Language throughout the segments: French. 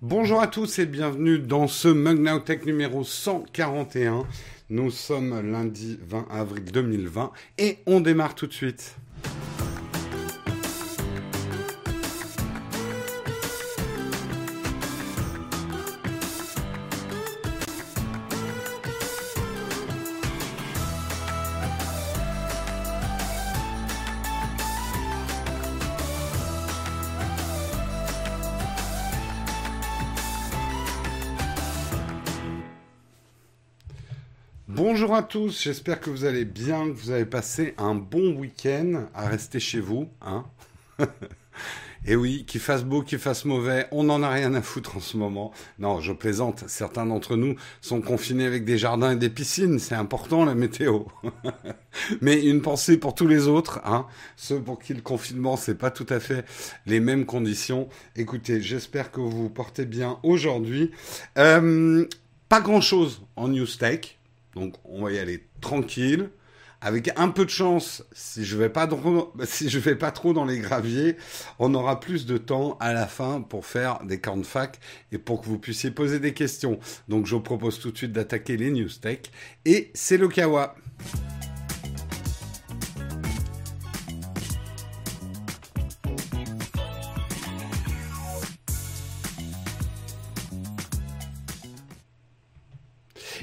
Bonjour à tous et bienvenue dans ce Mug Tech numéro 141. Nous sommes lundi 20 avril 2020 et on démarre tout de suite. Tous, j'espère que vous allez bien, que vous avez passé un bon week-end à rester chez vous. Hein Et oui, qu'il fasse beau, qu'il fasse mauvais, on n'en a rien à foutre en ce moment. Non, je plaisante, certains d'entre nous sont confinés avec des jardins et des piscines, c'est important la météo. Mais une pensée pour tous les autres, hein, ceux pour qui le confinement, c'est pas tout à fait les mêmes conditions. Écoutez, j'espère que vous vous portez bien aujourd'hui. Euh, pas grand-chose en News Tech. Donc on va y aller tranquille. Avec un peu de chance, si je vais pas trop, vais pas trop dans les graviers, on aura plus de temps à la fin pour faire des fac et pour que vous puissiez poser des questions. Donc je vous propose tout de suite d'attaquer les news tech et c'est le Kawa.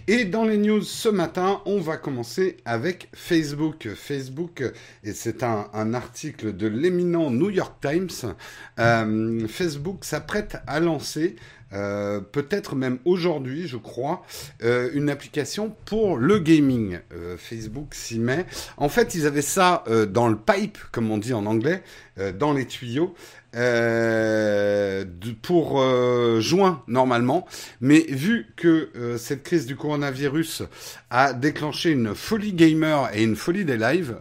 Et dans les news ce matin, on va commencer avec Facebook. Facebook, et c'est un, article de l'éminent New York Times, euh, Facebook s'apprête à lancer euh, peut-être même aujourd'hui, je crois, euh, une application pour le gaming. Facebook s'y met. En fait, ils avaient ça dans le pipe, comme on dit en anglais, dans les tuyaux. Euh, pour euh, juin normalement. Mais vu que euh, cette crise du coronavirus a déclenché une folie gamer et une folie des lives,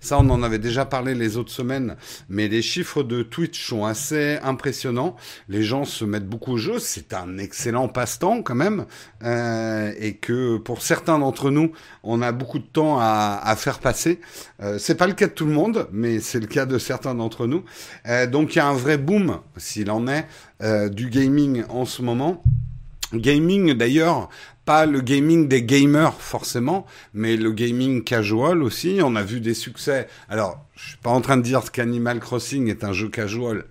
ça on en avait déjà parlé les autres semaines, mais les chiffres de Twitch sont assez impressionnants. Les gens se mettent beaucoup au jeu, c'est un excellent passe-temps quand même, et que pour certains d'entre nous, on a beaucoup de temps à, à faire passer. c'est pas le cas de tout le monde, mais c'est le cas de certains d'entre nous. Donc il y a un vrai boom, s'il en est, euh, du gaming en ce moment. Gaming d'ailleurs, pas le gaming des gamers forcément, mais le gaming casual aussi. On a vu des succès. Alors, je suis pas en train de dire qu'Animal Crossing est un jeu casual.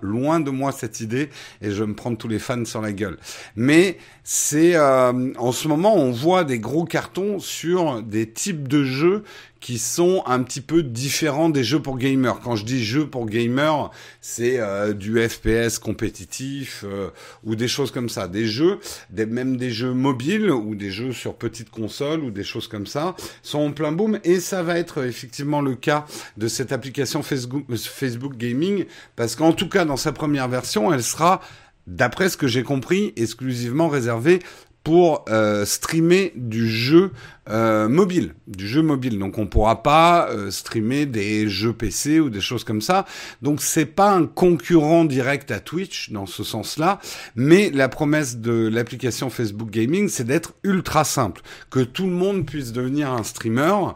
Loin de moi cette idée, et je vais me prendre tous les fans sur la gueule. Mais c'est euh, en ce moment, on voit des gros cartons sur des types de jeux qui sont un petit peu différents des jeux pour gamers. Quand je dis jeux pour gamers, c'est euh, du FPS compétitif euh, ou des choses comme ça. Des jeux, même des jeux mobiles ou des jeux sur petite console ou des choses comme ça sont en plein boom. Et ça va être effectivement le cas de cette application Facebook, Facebook Gaming parce qu'en tout cas dans sa première version, elle sera d'après ce que j'ai compris, exclusivement réservée pour euh, streamer du jeu euh, mobile, du jeu mobile. Donc on pourra pas euh, streamer des jeux PC ou des choses comme ça. Donc c'est pas un concurrent direct à Twitch dans ce sens-là, mais la promesse de l'application Facebook Gaming, c'est d'être ultra simple, que tout le monde puisse devenir un streamer.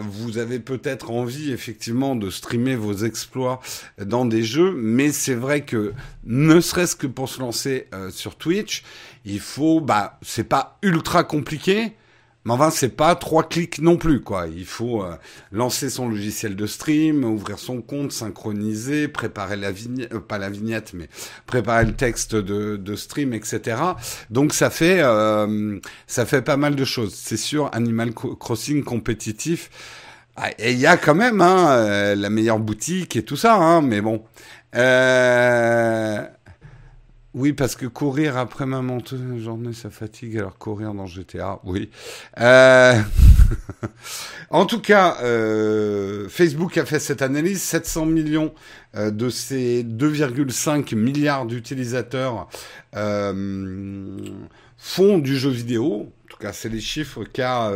vous avez peut-être envie effectivement de streamer vos exploits dans des jeux, mais c'est vrai que ne serait-ce que pour se lancer sur Twitch, il faut, bah, c'est pas ultra compliqué, mais enfin, c'est pas trois clics non plus, quoi. Il faut euh, lancer son logiciel de stream, ouvrir son compte, synchroniser, préparer la vignette, euh, pas la vignette, mais préparer le texte de, de stream, etc. Donc ça fait, euh, ça fait pas mal de choses. C'est sûr, Animal Crossing compétitif. Ah, et il y a quand même hein, la meilleure boutique et tout ça, hein, mais bon. Euh, oui, parce que courir après ma monteuse journée, ça fatigue, alors courir dans GTA, oui. Euh... en tout cas, euh, Facebook a fait cette analyse. 700 millions euh, de ces 2,5 milliards d'utilisateurs font du jeu vidéo. En tout cas, c'est les chiffres qu'a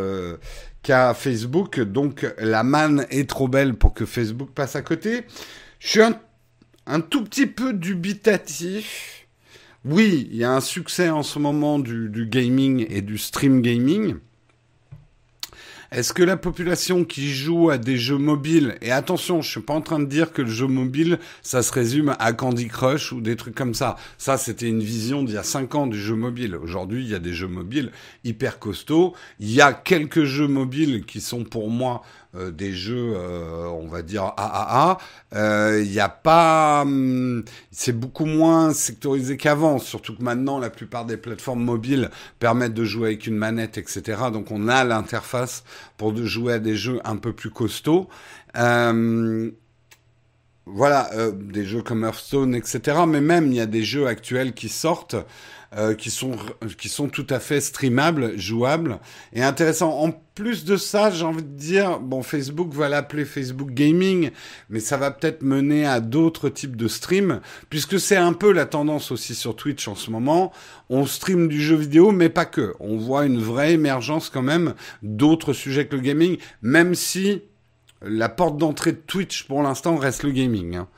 qu'a Facebook. Donc, la manne est trop belle pour que Facebook passe à côté. Je suis un, un tout petit peu dubitatif oui, il y a un succès en ce moment du, gaming et du stream gaming. Est-ce que la population qui joue à des jeux mobiles, et attention, je suis pas en train de dire que le jeu mobile, ça se résume à Candy Crush ou des trucs comme ça. Ça, c'était une vision d'il y a 5 ans du jeu mobile. Aujourd'hui, il y a des jeux mobiles hyper costauds. Il y a quelques jeux mobiles qui sont pour moi euh, des jeux, euh, on va dire AAA, il n'y a pas, hum, c'est beaucoup moins sectorisé qu'avant. Surtout que maintenant, la plupart des plateformes mobiles permettent de jouer avec une manette, etc. Donc on a l'interface pour de jouer à des jeux un peu plus costauds. Euh, voilà, des jeux comme Hearthstone, etc. Mais même, il y a des jeux actuels qui sortent euh, qui sont qui sont tout à fait streamables, jouables et intéressants. En plus de ça, j'ai envie de dire, bon, Facebook va l'appeler Facebook Gaming, mais ça va peut-être mener à d'autres types de streams, puisque c'est un peu la tendance aussi sur Twitch en ce moment. On stream du jeu vidéo, mais pas que. On voit une vraie émergence quand même d'autres sujets que le gaming, même si la porte d'entrée de Twitch pour l'instant reste le gaming. Hein.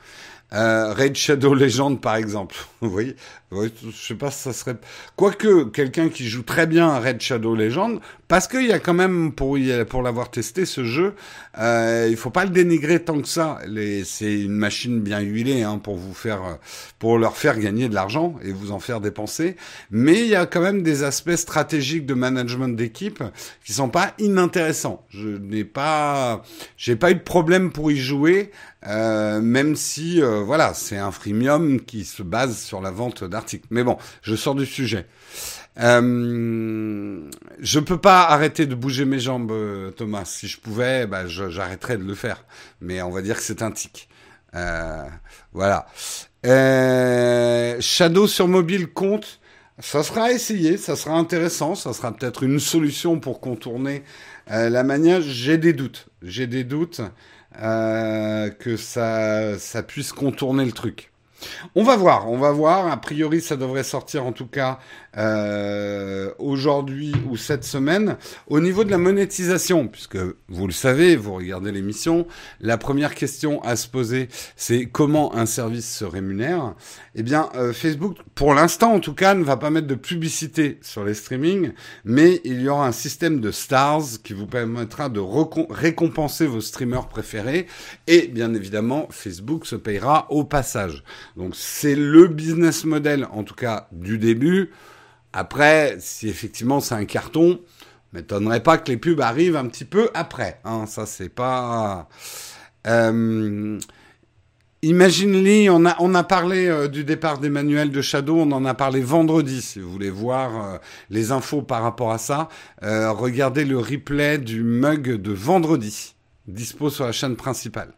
Euh, Raid Shadow Legend, par exemple. Vous voyez je sais pas si ça serait... Quoique, quelqu'un qui joue très bien à Raid Shadow Legend, parce qu'il y a quand même, pour, pour l'avoir testé, ce jeu, euh, il faut pas le dénigrer tant que ça. C'est une machine bien huilée hein, pour vous faire, pour leur faire gagner de l'argent et vous en faire dépenser. Mais il y a quand même des aspects stratégiques de management d'équipe qui sont pas inintéressants. Je n'ai pas, j'ai pas eu de problème pour y jouer. Euh, même si euh, voilà, c'est un freemium qui se base sur la vente d'articles. Mais bon, je sors du sujet. Euh, je peux pas arrêter de bouger mes jambes, euh, Thomas. Si je pouvais, bah, j'arrêterais de le faire. Mais on va dire que c'est un tic. Euh, voilà. Shadow sur mobile compte. Ça sera essayé, ça sera intéressant, ça sera peut-être une solution pour contourner la manière. J'ai des doutes. J'ai des doutes. Euh, que ça puisse contourner le truc. On va voir, on va voir. A priori, ça devrait sortir en tout cas euh, aujourd'hui ou cette semaine. Au niveau de la monétisation, puisque vous le savez, vous regardez l'émission, la première question à se poser, c'est comment un service se rémunère. Eh bien, euh, Facebook, pour l'instant en tout cas, ne va pas mettre de publicité sur les streamings, mais il y aura un système de stars qui vous permettra de récompenser vos streamers préférés. Et bien évidemment, Facebook se payera au passage. Donc c'est le business model, en tout cas du début. Après, si effectivement c'est un carton, m'étonnerait pas que les pubs arrivent un petit peu après. Hein, ça, c'est pas. Euh... Imagine-ly, on a, on a parlé euh, du départ d'Emmanuel de Shadow, on en a parlé vendredi, si vous voulez voir euh, les infos par rapport à ça. Regardez le replay du mug de vendredi, dispo sur la chaîne principale.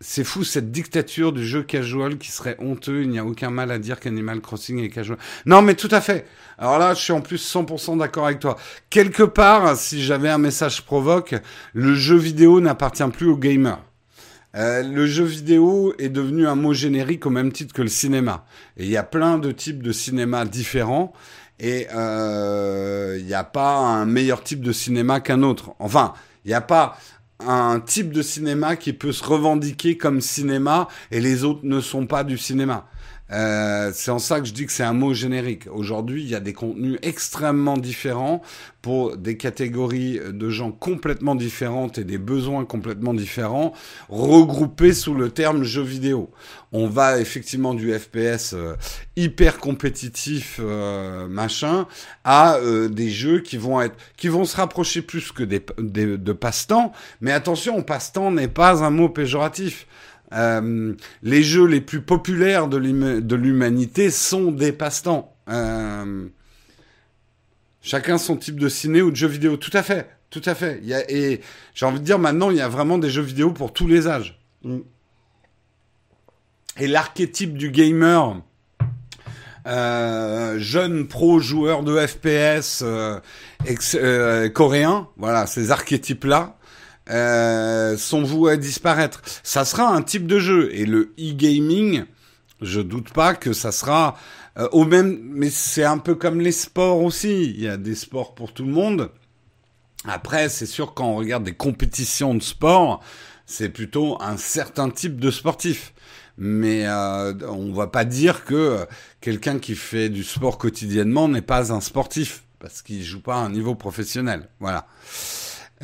C'est fou cette dictature du jeu casual qui serait honteux. Il n'y a aucun mal à dire qu'Animal Crossing est casual. Non, mais tout à fait. Alors là, je suis en plus 100% d'accord avec toi. Quelque part, si j'avais un message provoque, le jeu vidéo n'appartient plus aux gamers. Euh, le jeu vidéo est devenu un mot générique au même titre que le cinéma. Et il y a plein de types de cinéma différents. Et euh, il n'y a pas un meilleur type de cinéma qu'un autre. Enfin, il n'y a pas un type de cinéma qui peut se revendiquer comme cinéma et les autres ne sont pas du cinéma. Euh, c'est en ça que je dis que c'est un mot générique. Aujourd'hui, il y a des contenus extrêmement différents pour des catégories de gens complètement différentes et des besoins complètement différents, regroupés sous le terme jeu vidéo. On va effectivement du FPS euh, hyper compétitif euh, machin à euh, des jeux qui vont être qui vont se rapprocher plus que des, des de passe-temps. Mais attention, passe-temps n'est pas un mot péjoratif. Euh, les jeux les plus populaires de l'humanité sont des passe-temps. Euh, chacun son type de ciné ou de jeu vidéo. Tout à fait, tout à fait. Et j'ai envie de dire maintenant, il y a vraiment des jeux vidéo pour tous les âges. Et l'archétype du gamer, euh, jeune pro joueur de FPS coréen, voilà, ces archétypes-là, euh, sont voués à disparaître. Ça sera un type de jeu et le e-gaming, je doute pas que ça sera euh, au même. Mais c'est un peu comme les sports aussi. Il y a des sports pour tout le monde. Après, c'est sûr quand on regarde des compétitions de sport, c'est plutôt un certain type de sportif. Mais euh, on va pas dire que quelqu'un qui fait du sport quotidiennement n'est pas un sportif. parce qu'ils jouent pas à un niveau professionnel. Voilà.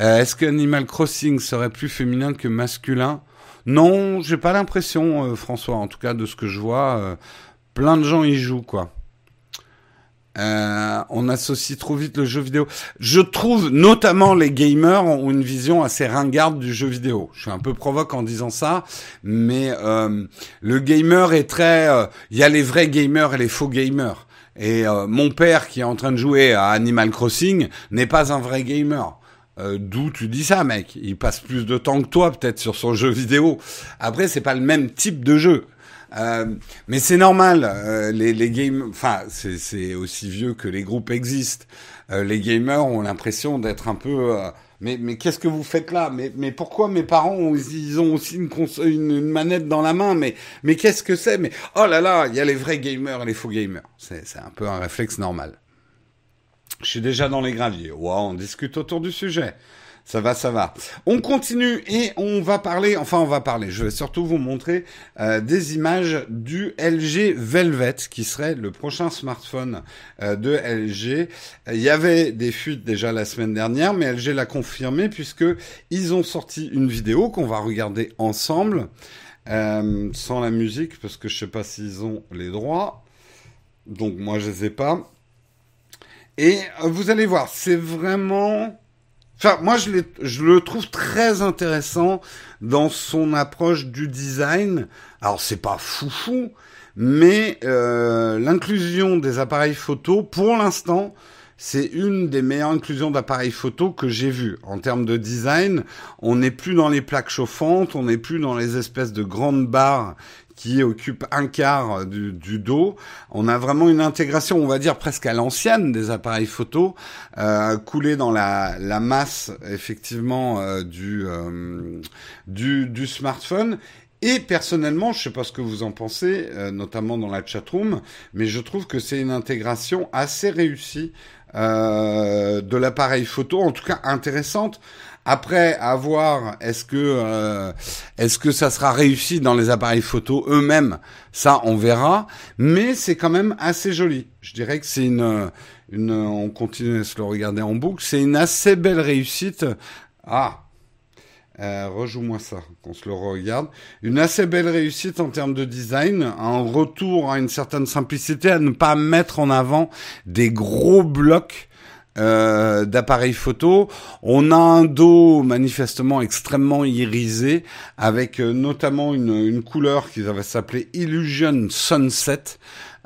Euh, est-ce qu'Animal Crossing serait plus féminin que masculin? Non, j'ai pas l'impression, euh, François. En tout cas, de ce que je vois, euh, plein de gens y jouent, quoi. on associe trop vite le jeu vidéo. Je trouve notamment les gamers ont une vision assez ringarde du jeu vidéo. Je suis un peu provoque en disant ça, mais le gamer est très. Il y a les vrais gamers et les faux gamers. Et mon père qui est en train de jouer à Animal Crossing n'est pas un vrai gamer. Euh, d'où tu dis ça, mec? Il passe plus de temps que toi, peut-être, sur son jeu vidéo. Après, c'est pas le même type de jeu. Euh, mais c'est normal. Euh, les, les games, enfin, c'est aussi vieux que les groupes existent. les gamers ont l'impression d'être un peu. mais mais qu'est-ce que vous faites là? Mais mais pourquoi mes parents ils ont aussi une, une, une, manette dans la main? Mais mais qu'est-ce que c'est? Mais oh là là, il y a les vrais gamers et les faux gamers. C'est c'est un peu un réflexe normal. Je suis déjà dans les graviers. On discute autour du sujet. Ça va, ça va. On continue et on va parler, enfin on va parler, je vais surtout vous montrer euh, des images du LG Velvet qui serait le prochain smartphone euh, de LG. Il y avait des fuites déjà la semaine dernière, mais LG l'a confirmé puisque ils ont sorti une vidéo qu'on va regarder ensemble, euh, sans la musique parce que je sais pas s'ils ont les droits. Donc moi je les ai pas. Et euh, vous allez voir, c'est vraiment... Enfin, moi, je, je, le trouve très intéressant dans son approche du design. Alors, c'est pas foufou, mais euh, l'inclusion des appareils photo, pour l'instant, c'est une des meilleures inclusions d'appareils photo que j'ai vues. En termes de design, on n'est plus dans les plaques chauffantes, on n'est plus dans les espèces de grandes barres qui occupe un quart du, dos. On a vraiment une intégration, on va dire presque à l'ancienne des appareils photo, euh, coulée dans la, la masse effectivement euh, du, euh, du, du smartphone. Et personnellement, je sais pas ce que vous en pensez, euh, notamment dans la chatroom, mais je trouve que c'est une intégration assez réussie euh, de l'appareil photo, en tout cas intéressante. Après, à voir, est-ce que euh, est-ce que ça sera réussi dans les appareils photo eux-mêmes? Ça, on verra. Mais c'est quand même assez joli. Je dirais que c'est une une. On continue à se le regarder en boucle. C'est une assez belle réussite. Ah. Euh, rejoue-moi ça, qu'on se le regarde. Une assez belle réussite en termes de design, un retour à une certaine simplicité, à ne pas mettre en avant des gros blocs euh, d'appareils photo. On a un dos manifestement extrêmement irisé, avec euh, notamment une, une, couleur qui va s'appeler Illusion Sunset,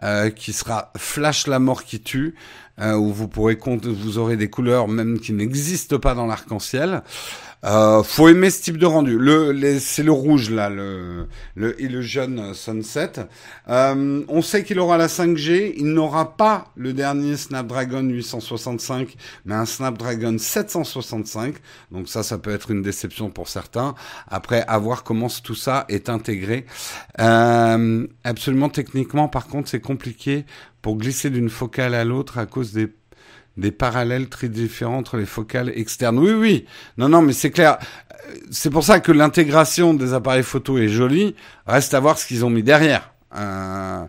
euh, qui sera Flash la mort qui tue, euh, où vous pourrez vous aurez des couleurs même qui n'existent pas dans l'arc-en-ciel. Euh, faut aimer ce type de rendu. Le, c'est le rouge là, le, le Illusion Sunset. Euh, on sait qu'il aura la 5G. Il n'aura pas le dernier Snapdragon 865, mais un Snapdragon 765. Donc ça, ça peut être une déception pour certains. Après, à voir comment tout ça est intégré. Euh, absolument techniquement, par contre, c'est compliqué pour glisser d'une focale à l'autre à cause des des parallèles très différents entre les focales externes. Oui, oui. Non, non, mais c'est clair. C'est pour ça que l'intégration des appareils photo est jolie. Reste à voir ce qu'ils ont mis derrière. Euh,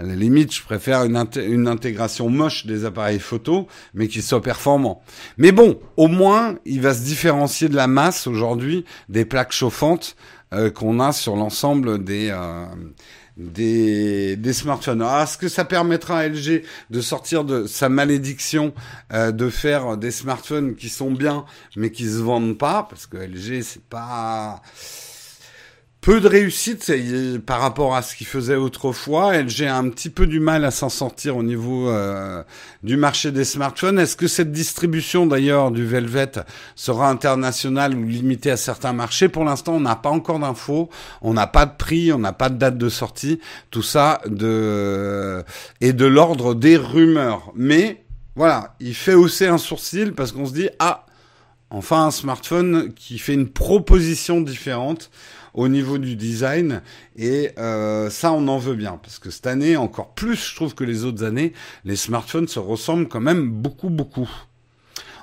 à la limite, je préfère une, intégration moche des appareils photo, mais qui soit performant. Mais bon, au moins, il va se différencier de la masse aujourd'hui des plaques chauffantes euh, qu'on a sur l'ensemble des, euh, des, des smartphones. Alors, est-ce que ça permettra à LG de sortir de sa malédiction euh, de faire des smartphones qui sont bien mais qui se vendent pas? Parce que LG c'est pas peu de réussite par rapport à ce qu'il faisait autrefois. LG a un petit peu du mal à s'en sortir au niveau euh, du marché des smartphones. Est-ce que cette distribution d'ailleurs du Velvet sera internationale ou limitée à certains marchés? Pour l'instant, on n'a pas encore d'infos, on n'a pas de prix, on n'a pas de date de sortie. Tout ça de est de l'ordre des rumeurs. Mais voilà, il fait hausser un sourcil parce qu'on se dit ah enfin un smartphone qui fait une proposition différente au niveau du design. Et euh, ça, on en veut bien. Parce que cette année, encore plus, je trouve que les autres années, les smartphones se ressemblent quand même beaucoup, beaucoup.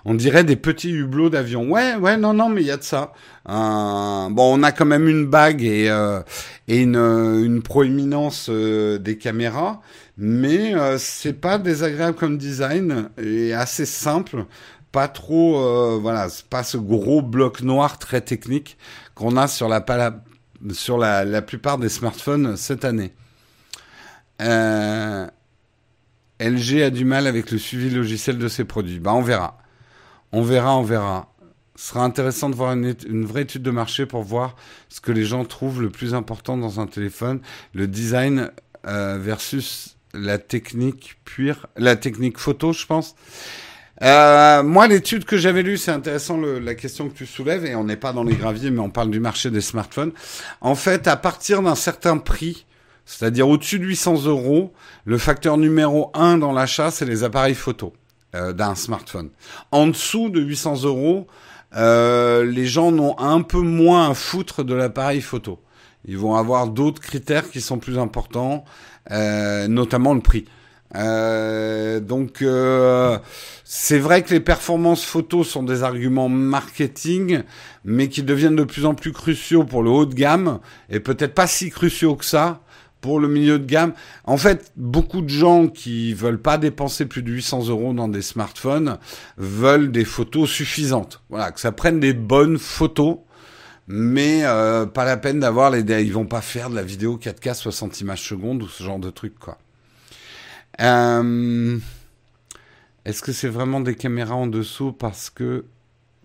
On dirait des petits hublots d'avion. Ouais, ouais, non, non, mais il y a de ça. bon, on a quand même une bague et, euh, une, une proéminence euh, des caméras, mais c'est pas désagréable comme design et assez simple. Pas trop, voilà, c'est pas ce gros bloc noir très technique qu'on a sur la, sur la, la plupart des smartphones cette année. Euh, LG a du mal avec le suivi logiciel de ses produits. Bah, on verra. On verra, on verra. Ce sera intéressant de voir une, vraie étude de marché pour voir ce que les gens trouvent le plus important dans un téléphone, le design euh, versus la technique pure, la technique photo, je pense. Euh, moi, l'étude que j'avais lue, c'est intéressant la question que tu soulèves, et on n'est pas dans les graviers, mais on parle du marché des smartphones. En fait, à partir d'un certain prix, c'est-à-dire au-dessus de 800 euros, le facteur numéro un dans l'achat, c'est les appareils photo euh, d'un smartphone. En dessous de 800 euros, euh, les gens n'ont un peu moins à foutre de l'appareil photo. Ils vont avoir d'autres critères qui sont plus importants, euh, notamment le prix. Euh, donc euh, c'est vrai que les performances photos sont des arguments marketing, mais qui deviennent de plus en plus cruciaux pour le haut de gamme et peut-être pas si cruciaux que ça pour le milieu de gamme. En fait, beaucoup de gens qui veulent pas dépenser plus de 800 euros dans des smartphones veulent des photos suffisantes. Voilà, que ça prenne des bonnes photos, mais euh, pas la peine d'avoir les. Ils vont pas faire de la vidéo 4K 60 images secondes ou ce genre de truc, quoi. Euh, est-ce que c'est vraiment des caméras en dessous parce que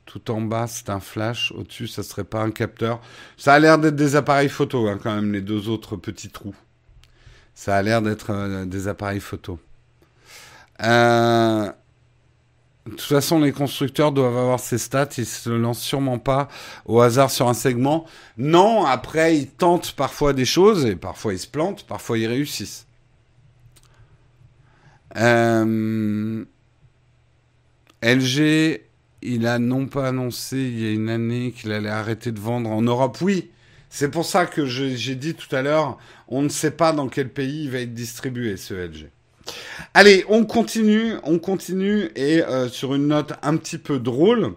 tout en bas c'est un flash, au-dessus ça serait pas un capteur? Ça a l'air d'être des appareils photo hein, quand même, les deux autres petits trous. Ça a l'air d'être euh, des appareils photo. Euh, de toute façon, les constructeurs doivent avoir ces stats. Ils se lancent sûrement pas au hasard sur un segment. Non, après, ils tentent parfois des choses et parfois ils se plantent, parfois ils réussissent. Euh, LG, il a non pas annoncé il y a une année qu'il allait arrêter de vendre en Europe. Oui, c'est pour ça que j'ai dit tout à l'heure, on ne sait pas dans quel pays il va être distribué ce LG. Allez, on continue, on continue et euh, sur une note un petit peu drôle.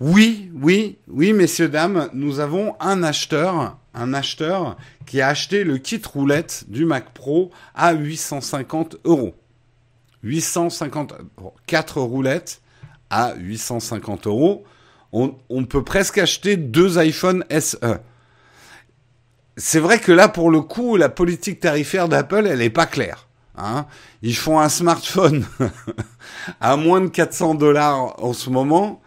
Oui, oui, oui, messieurs, dames, nous avons un acheteur, un acheteur qui a acheté le kit roulette du Mac Pro à 850 euros. 850, 4 roulettes à 850 euros. On, on peut presque acheter deux iPhone SE c'est vrai que là, pour le coup, la politique tarifaire d'Apple, elle n'est pas claire. Hein. Ils font un smartphone à moins de 400 dollars en ce moment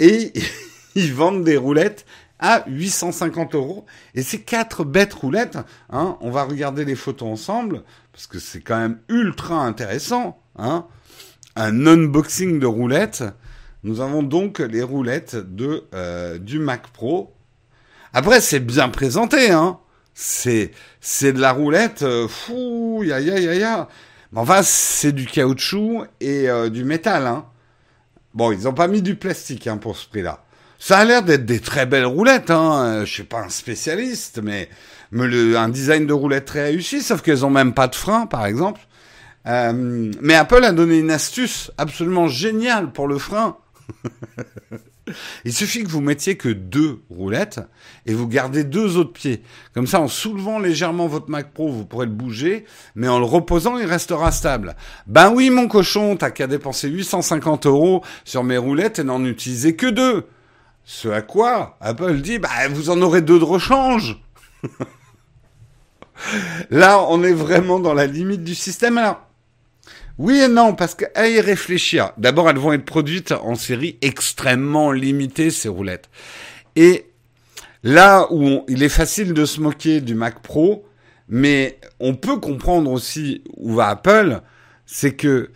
et ils vendent des roulettes à 850 euros. Et ces quatre bêtes roulettes, hein, on va regarder les photos ensemble parce que c'est quand même ultra intéressant. Hein. Un unboxing de roulettes. Nous avons donc les roulettes de euh, du Mac Pro. Après, c'est bien présenté, hein c'est de la roulette, euh, fou, ya ya ya ya. Enfin, c'est du caoutchouc et euh, du métal. Hein. Bon, ils ont pas mis du plastique hein, pour ce prix-là. Ça a l'air d'être des très belles roulettes. Hein. Euh, je suis pas un spécialiste, mais, mais un design de roulette très réussi, sauf qu'elles ont même pas de frein, par exemple. Euh, mais Apple a donné une astuce absolument géniale pour le frein. Il suffit que vous mettiez que deux roulettes et vous gardez deux autres pieds. Comme ça, en soulevant légèrement votre Mac Pro, vous pourrez le bouger, mais en le reposant, il restera stable. Ben oui, mon cochon, t'as qu'à dépenser 850 euros sur mes roulettes et n'en utiliser que deux. Ce à quoi Apple dit, bah, vous en aurez deux de rechange. Là, on est vraiment dans la limite du système. Alors, oui et non, parce qu'à y réfléchir, d'abord elles vont être produites en série extrêmement limitée, ces roulettes. Et là où il est facile de se moquer du Mac Pro, mais on peut comprendre aussi où va Apple, c'est que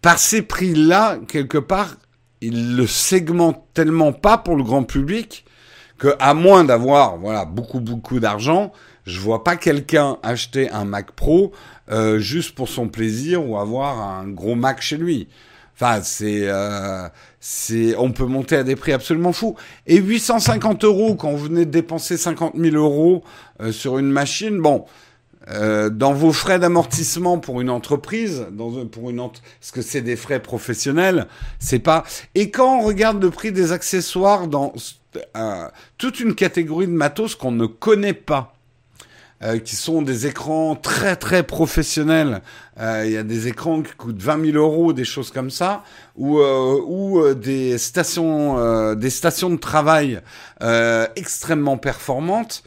par ces prix-là, quelque part, ils le segmentent tellement pas pour le grand public que, à moins d'avoir, voilà, beaucoup, beaucoup d'argent, je vois pas quelqu'un acheter un Mac Pro euh, juste pour son plaisir ou avoir un gros Mac chez lui. Enfin, c'est, euh, c'est, on peut monter à des prix absolument fous. Et 850 euros quand vous venez de dépenser 50 000 euros euh, sur une machine, bon, euh, dans vos frais d'amortissement pour une entreprise, dans, pour une parce que c'est des frais professionnels, c'est pas. Et quand on regarde le prix des accessoires dans euh, toute une catégorie de matos qu'on ne connaît pas, euh, qui sont des écrans très très professionnels. Il y a des écrans qui coûtent 20 000 euros, des choses comme ça, ou ou des stations des stations de travail extrêmement performantes.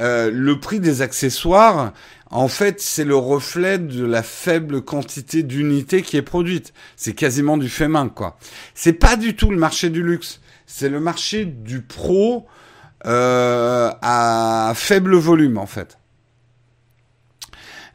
Euh, le prix des accessoires, en fait, c'est le reflet de la faible quantité d'unités qui est produite. C'est quasiment du fait main, quoi. C'est pas du tout le marché du luxe. C'est le marché du pro euh, à faible volume, en fait.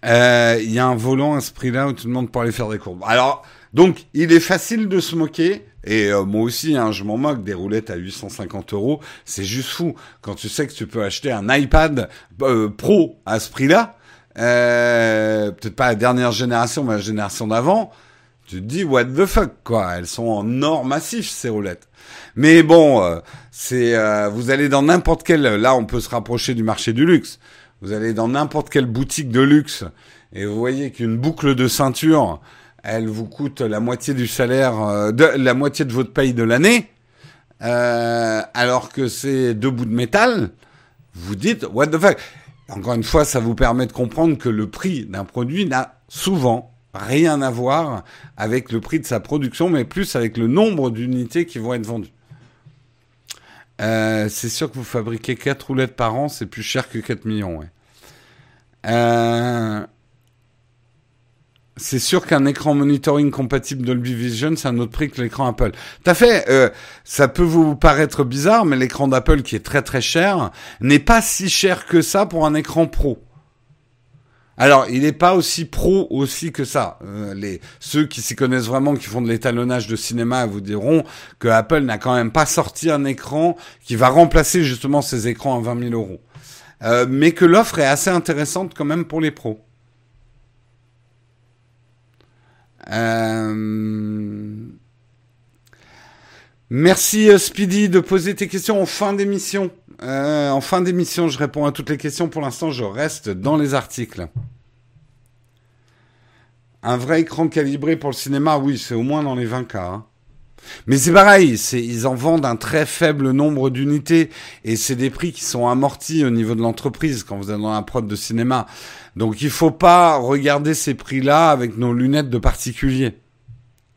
Euh, il y a un volant à ce prix-là où tout le monde peut aller faire des courbes. Alors, donc, il est facile de se moquer. Et euh, moi aussi, hein, je m'en moque des roulettes à 850 euros. C'est juste fou quand tu sais que tu peux acheter un iPad euh, Pro à ce prix-là. Euh, peut-être pas la dernière génération, mais la génération d'avant. Tu te dis what the fuck quoi. Elles sont en or massif ces roulettes. Mais bon, c'est vous allez dans n'importe quel. Là, on peut se rapprocher du marché du luxe. Vous allez dans n'importe quelle boutique de luxe et vous voyez qu'une boucle de ceinture elle vous coûte la moitié du salaire, euh, de, la moitié de votre paye de l'année, euh, alors que c'est deux bouts de métal, vous dites what the fuck? Encore une fois, ça vous permet de comprendre que le prix d'un produit n'a souvent rien à voir avec le prix de sa production, mais plus avec le nombre d'unités qui vont être vendues. Euh, c'est sûr que vous fabriquez 4 roulettes par an, c'est plus cher que 4 millions. Ouais. Euh, c'est sûr qu'un écran monitoring compatible Dolby Vision, c'est un autre prix que l'écran Apple. T'as fait, euh, ça peut vous paraître bizarre, mais l'écran d'Apple qui est très très cher n'est pas si cher que ça pour un écran pro. Alors, il n'est pas aussi pro aussi que ça. Euh, ceux qui s'y connaissent vraiment, qui font de l'étalonnage de cinéma, vous diront que Apple n'a quand même pas sorti un écran qui va remplacer justement ces écrans à 20 000 euros. Euh, mais que l'offre est assez intéressante quand même pour les pros. Euh, merci euh, Speedy de poser tes questions en fin d'émission. En fin d'émission, je réponds à toutes les questions. Pour l'instant, je reste dans les articles. Un vrai écran calibré pour le cinéma, oui, c'est au moins dans les 20 cas. Hein. Mais c'est pareil, c'est, ils en vendent un très faible nombre d'unités et c'est des prix qui sont amortis au niveau de l'entreprise quand vous êtes dans un prod de cinéma. Donc il faut pas regarder ces prix-là avec nos lunettes de particulier,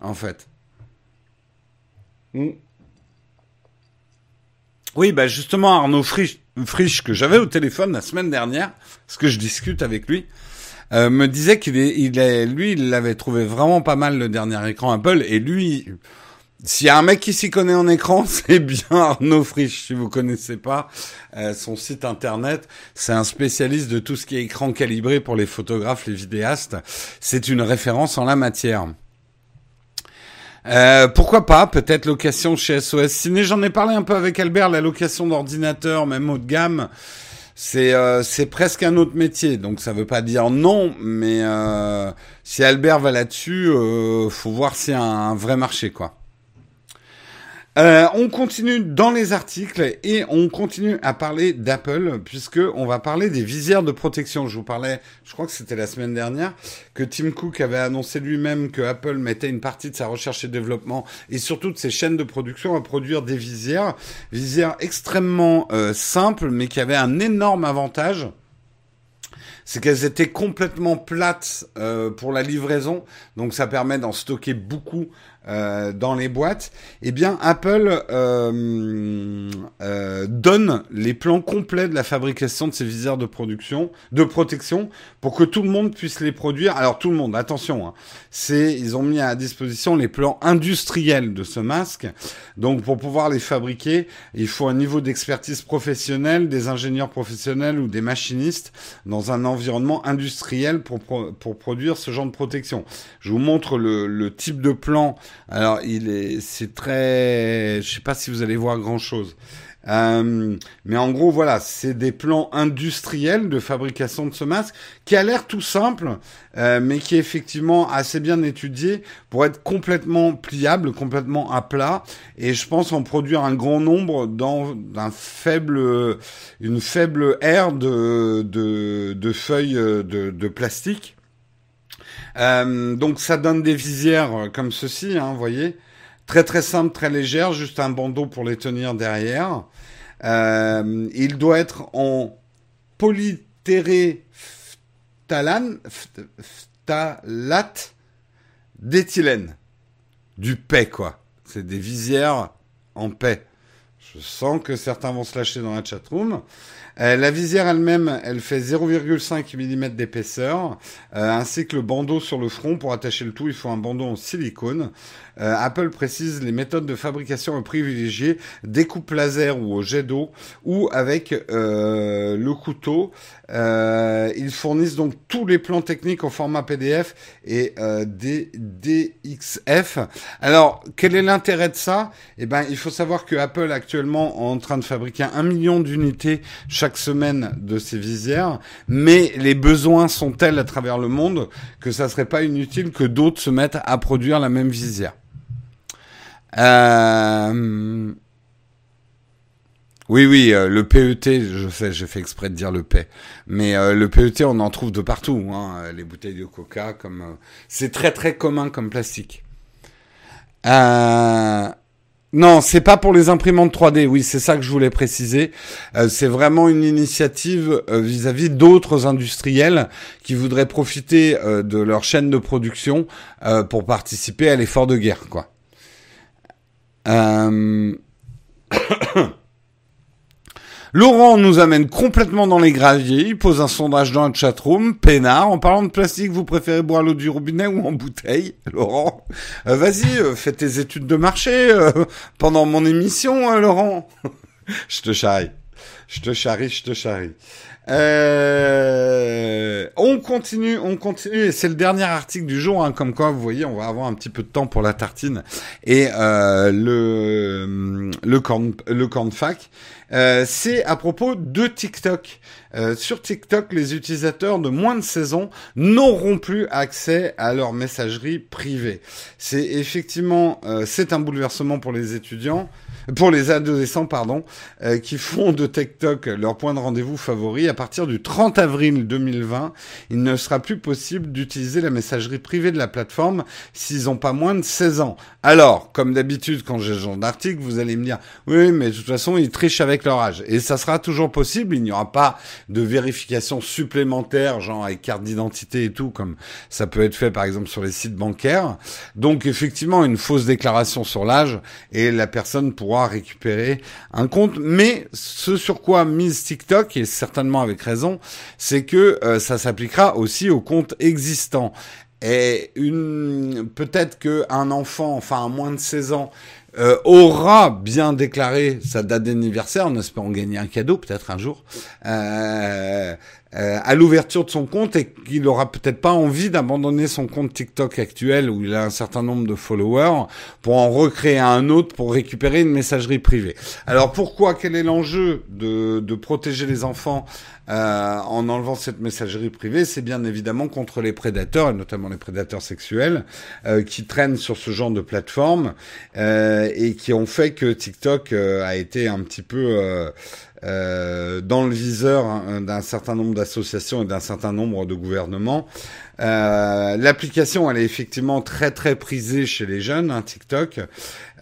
en fait. Hmm. Oui, bah justement Arnaud Frisch, que j'avais au téléphone la semaine dernière, parce que je discute avec lui, euh, me disait qu'il est, il est, lui, il avait trouvé vraiment pas mal le dernier écran Apple, et lui, s'il y a un mec qui s'y connaît en écran, c'est bien Arnaud Frisch. Si vous connaissez pas euh, son site internet, c'est un spécialiste de tout ce qui est écran calibré pour les photographes, les vidéastes. C'est une référence en la matière. Euh, pourquoi pas Peut-être location chez SOS Ciné. J'en ai parlé un peu avec Albert. La location d'ordinateur, même haut de gamme, c'est euh, presque un autre métier. Donc ça veut pas dire non, mais si Albert va là-dessus, faut voir s'il y a un vrai marché, quoi. Euh, on continue dans les articles et on continue à parler d'Apple puisque on va parler des visières de protection. Je vous parlais, je crois que c'était la semaine dernière, que Tim Cook avait annoncé lui-même que Apple mettait une partie de sa recherche et développement et surtout de ses chaînes de production à produire des visières, visières extrêmement euh, simples mais qui avaient un énorme avantage. C'est qu'elles étaient complètement plates euh, pour la livraison, donc ça permet d'en stocker beaucoup euh, dans les boîtes, eh bien Apple euh, euh, donne les plans complets de la fabrication de ces visières de production, de protection, pour que tout le monde puisse les produire. Alors tout le monde, attention, hein, c'est ils ont mis à disposition les plans industriels de ce masque. Donc pour pouvoir les fabriquer, il faut un niveau d'expertise professionnelle, des ingénieurs professionnels ou des machinistes dans un environnement industriel pour pour produire ce genre de protection. Je vous montre le, le type de plan alors, il est, c'est très, je sais pas si vous allez voir grand chose. Euh, mais en gros, voilà, c'est des plans industriels de fabrication de ce masque qui a l'air tout simple, euh, mais qui est effectivement assez bien étudié pour être complètement pliable, complètement à plat. Et je pense en produire un grand nombre dans un faible, une faible aire de, de, de feuilles de, de plastique. Euh, donc ça donne des visières comme ceci, hein, vous voyez. Très très simple, très légère, juste un bandeau pour les tenir derrière. Euh, il doit être en polytéréphtalate d'éthylène. Du paix, quoi. C'est des visières en paix. Je sens que certains vont se lâcher dans la chatroom. Euh, la visière elle-même, elle fait 0,5 mm d'épaisseur, euh, ainsi que le bandeau sur le front. Pour attacher le tout, il faut un bandeau en silicone. Euh, Apple précise les méthodes de fabrication privilégiées, découpe laser ou au jet d'eau, ou avec le couteau. ils fournissent donc tous les plans techniques au format PDF et DXF. Alors, quel est l'intérêt de ça? Eh ben, il faut savoir que Apple actuellement est en train de fabriquer un million d'unités chaque semaine de ces visières, mais les besoins sont tels à travers le monde que ça serait pas inutile que d'autres se mettent à produire la même visière? Euh, oui, oui, euh, le PET, je sais, j'ai fait exprès de dire le P, mais euh, le PET, on en trouve de partout. Hein, les bouteilles de Coca, comme c'est très très commun comme plastique. Euh, non, c'est pas pour les imprimantes 3D. Oui, c'est ça que je voulais préciser. Euh, c'est vraiment une initiative euh, vis-à-vis d'autres industriels qui voudraient profiter euh, de leur chaîne de production pour participer à l'effort de guerre, quoi. Laurent nous amène complètement dans les graviers. Il pose un sondage dans le chatroom. Pénard, en parlant de plastique, vous préférez boire l'eau du robinet ou en bouteille? Laurent, euh, vas-y, euh, fais tes études de marché euh, pendant mon émission, hein, Laurent. je te charrie. Je te charrie, je te charrie. Euh, on continue, on continue. C'est le dernier article du jour, hein, comme quoi vous voyez, on va avoir un petit peu de temps pour la tartine et euh, le le corn le cornfac. Euh, c'est à propos de TikTok. Sur TikTok, les utilisateurs de moins de 16 ans n'auront plus accès à leur messagerie privée. C'est effectivement, c'est un bouleversement pour les étudiants pour les adolescents, pardon, euh, qui font de TikTok leur point de rendez-vous favori. À partir du 30 avril 2020, il ne sera plus possible d'utiliser la messagerie privée de la plateforme s'ils n'ont pas moins de 16 ans. Alors, comme d'habitude, quand j'ai ce genre d'article, vous allez me dire, oui, mais de toute façon, ils trichent avec leur âge. Et ça sera toujours possible. Il n'y aura pas de vérification supplémentaire, genre avec carte d'identité et tout, comme ça peut être fait par exemple sur les sites bancaires. Donc, effectivement, une fausse déclaration sur l'âge et la personne pourra récupérer un compte. Mais ce sur quoi mise TikTok, et certainement avec raison, c'est que euh, ça s'appliquera aussi aux comptes existants. Et une peut-être que un enfant, enfin à moins de 16 ans, euh, aura bien déclaré sa date d'anniversaire en espérant gagner un cadeau peut-être un jour. Euh, euh, à l'ouverture de son compte et qu'il aura peut-être pas envie d'abandonner son compte TikTok actuel où il a un certain nombre de followers pour en recréer un autre pour récupérer une messagerie privée. Alors pourquoi? Quel est l'enjeu de, de protéger les enfants euh, en enlevant cette messagerie privée? C'est bien évidemment contre les prédateurs et notamment les prédateurs sexuels euh, qui traînent sur ce genre de plateforme euh, et qui ont fait que TikTok euh, a été un petit peu euh, dans le viseur hein, d'un certain nombre d'associations et d'un certain nombre de gouvernements. Euh, L'application, elle est effectivement très très prisée chez les jeunes, hein, TikTok,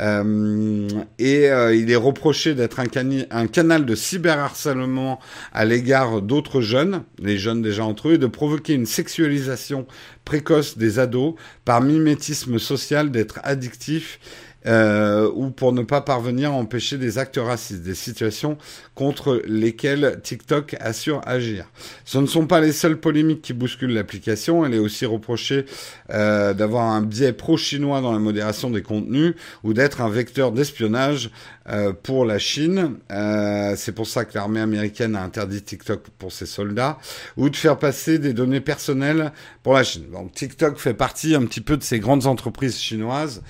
euh, et il est reproché d'être un, un, canal de cyberharcèlement à l'égard d'autres jeunes, les jeunes déjà entre eux, et de provoquer une sexualisation précoce des ados par mimétisme social, d'être addictif euh, ou pour ne pas parvenir à empêcher des actes racistes, des situations contre lesquelles TikTok assure agir. Ce ne sont pas les seules polémiques qui bousculent l'application, elle est aussi reprochée euh, d'avoir un biais pro-chinois dans la modération des contenus ou d'être un vecteur d'espionnage euh, pour la Chine. Euh, c'est pour ça que l'armée américaine a interdit TikTok pour ses soldats, ou de faire passer des données personnelles pour la Chine. Donc TikTok fait partie un petit peu de ces grandes entreprises chinoises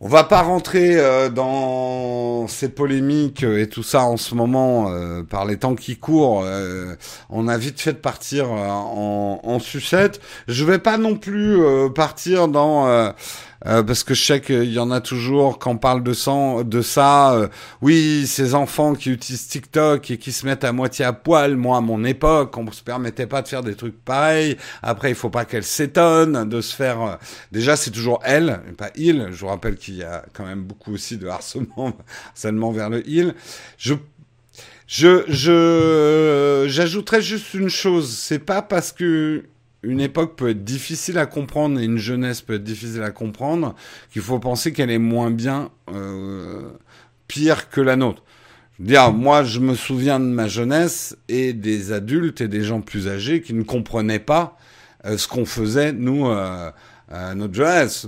On va pas rentrer euh, dans ces polémiques et tout ça en ce moment euh, par les temps qui courent. Euh, on a vite fait de partir en, en, sucette. Je vais pas non plus partir dans euh, parce que je sais qu'il y en a toujours quand on parle de, ça. Euh, oui, ces enfants qui utilisent TikTok et qui se mettent à moitié à poil. Moi, à mon époque, on se permettait pas de faire des trucs pareils. Après, il faut pas qu'elle s'étonne de se faire. Euh, déjà, c'est toujours elle, pas il. Je vous rappelle qu'il y a quand même beaucoup aussi de harcèlement, harcèlement vers le il. Je je, je, j'ajouterais juste une chose. C'est pas parce que une époque peut être difficile à comprendre et une jeunesse peut être difficile à comprendre, qu'il faut penser qu'elle est moins bien, euh, pire que la nôtre. Je veux dire, moi, je me souviens de ma jeunesse et des adultes et des gens plus âgés qui ne comprenaient pas euh, ce qu'on faisait, nous, euh, à notre jeunesse.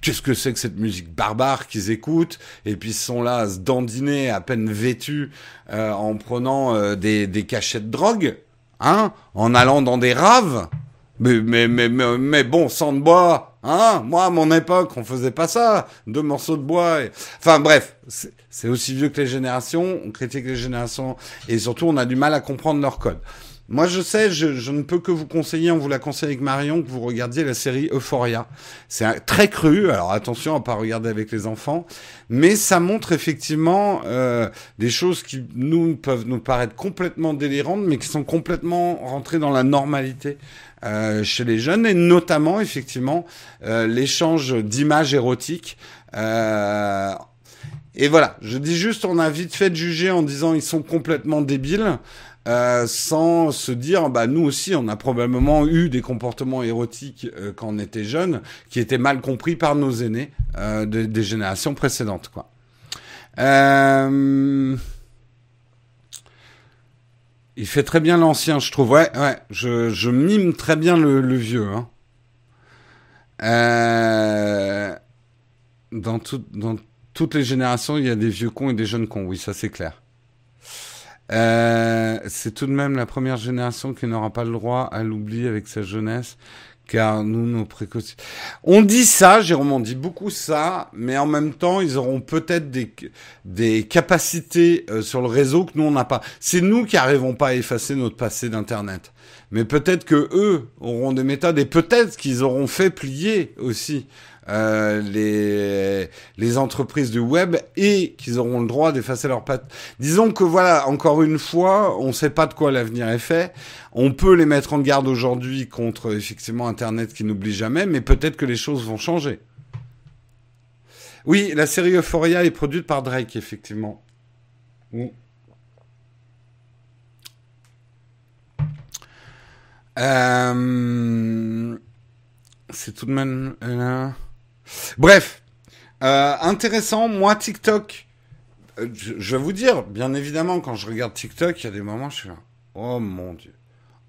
Qu'est-ce que c'est que cette musique barbare qu'ils écoutent? Et puis ils sont là à se dandiner à peine vêtus en prenant des, des cachets de drogue hein, en allant dans des raves. Mais, mais, mais, mais, bon, sans de bois, hein, moi, à mon époque, on faisait pas ça, deux morceaux de bois. Et... Enfin, bref, c'est aussi vieux que les générations, on critique les générations, et surtout, on a du mal à comprendre leur code. Moi, je sais, je, je, ne peux que vous conseiller, on vous la conseille avec Marion, que vous regardiez la série Euphoria. C'est très cru, alors attention à pas regarder avec les enfants, mais ça montre effectivement euh, des choses qui nous peuvent nous paraître complètement délirantes, mais qui sont complètement rentrées dans la normalité euh, chez les jeunes, et notamment effectivement euh, l'échange d'images érotiques. Euh, et voilà, je dis juste, on a vite fait de juger en disant ils sont complètement débiles. Euh, sans se dire, bah nous aussi, on a probablement eu des comportements érotiques euh, quand on était jeune, qui étaient mal compris par nos aînés euh, des générations précédentes, quoi. Il fait très bien l'ancien, je trouve. Ouais, ouais. Je, mime très bien le, vieux. Hein. dans, dans toutes les générations, il y a des vieux cons et des jeunes cons. Oui, ça c'est clair. Euh, c'est tout de même la première génération qui n'aura pas le droit à l'oubli avec sa jeunesse, car nous, nos précautions. On dit ça, Jérôme, on dit beaucoup ça, mais en même temps, ils auront peut-être des, des capacités euh, sur le réseau que nous, on n'a pas. C'est nous qui n'arrivons pas à effacer notre passé d'Internet. Mais peut-être que eux auront des méthodes et peut-être qu'ils auront fait plier aussi euh, les, entreprises du web et qu'ils auront le droit d'effacer leurs pattes. Disons que voilà, encore une fois, on ne sait pas de quoi l'avenir est fait. On peut les mettre en garde aujourd'hui contre effectivement Internet qui n'oublie jamais, mais peut-être que les choses vont changer. Oui, la série Euphoria est produite par Drake, effectivement. Euh, c'est tout de même... Euh, Bref, euh, intéressant. Moi, TikTok, euh, je, vais vous dire, bien évidemment, quand je regarde TikTok, il y a des moments, je suis là, oh mon dieu,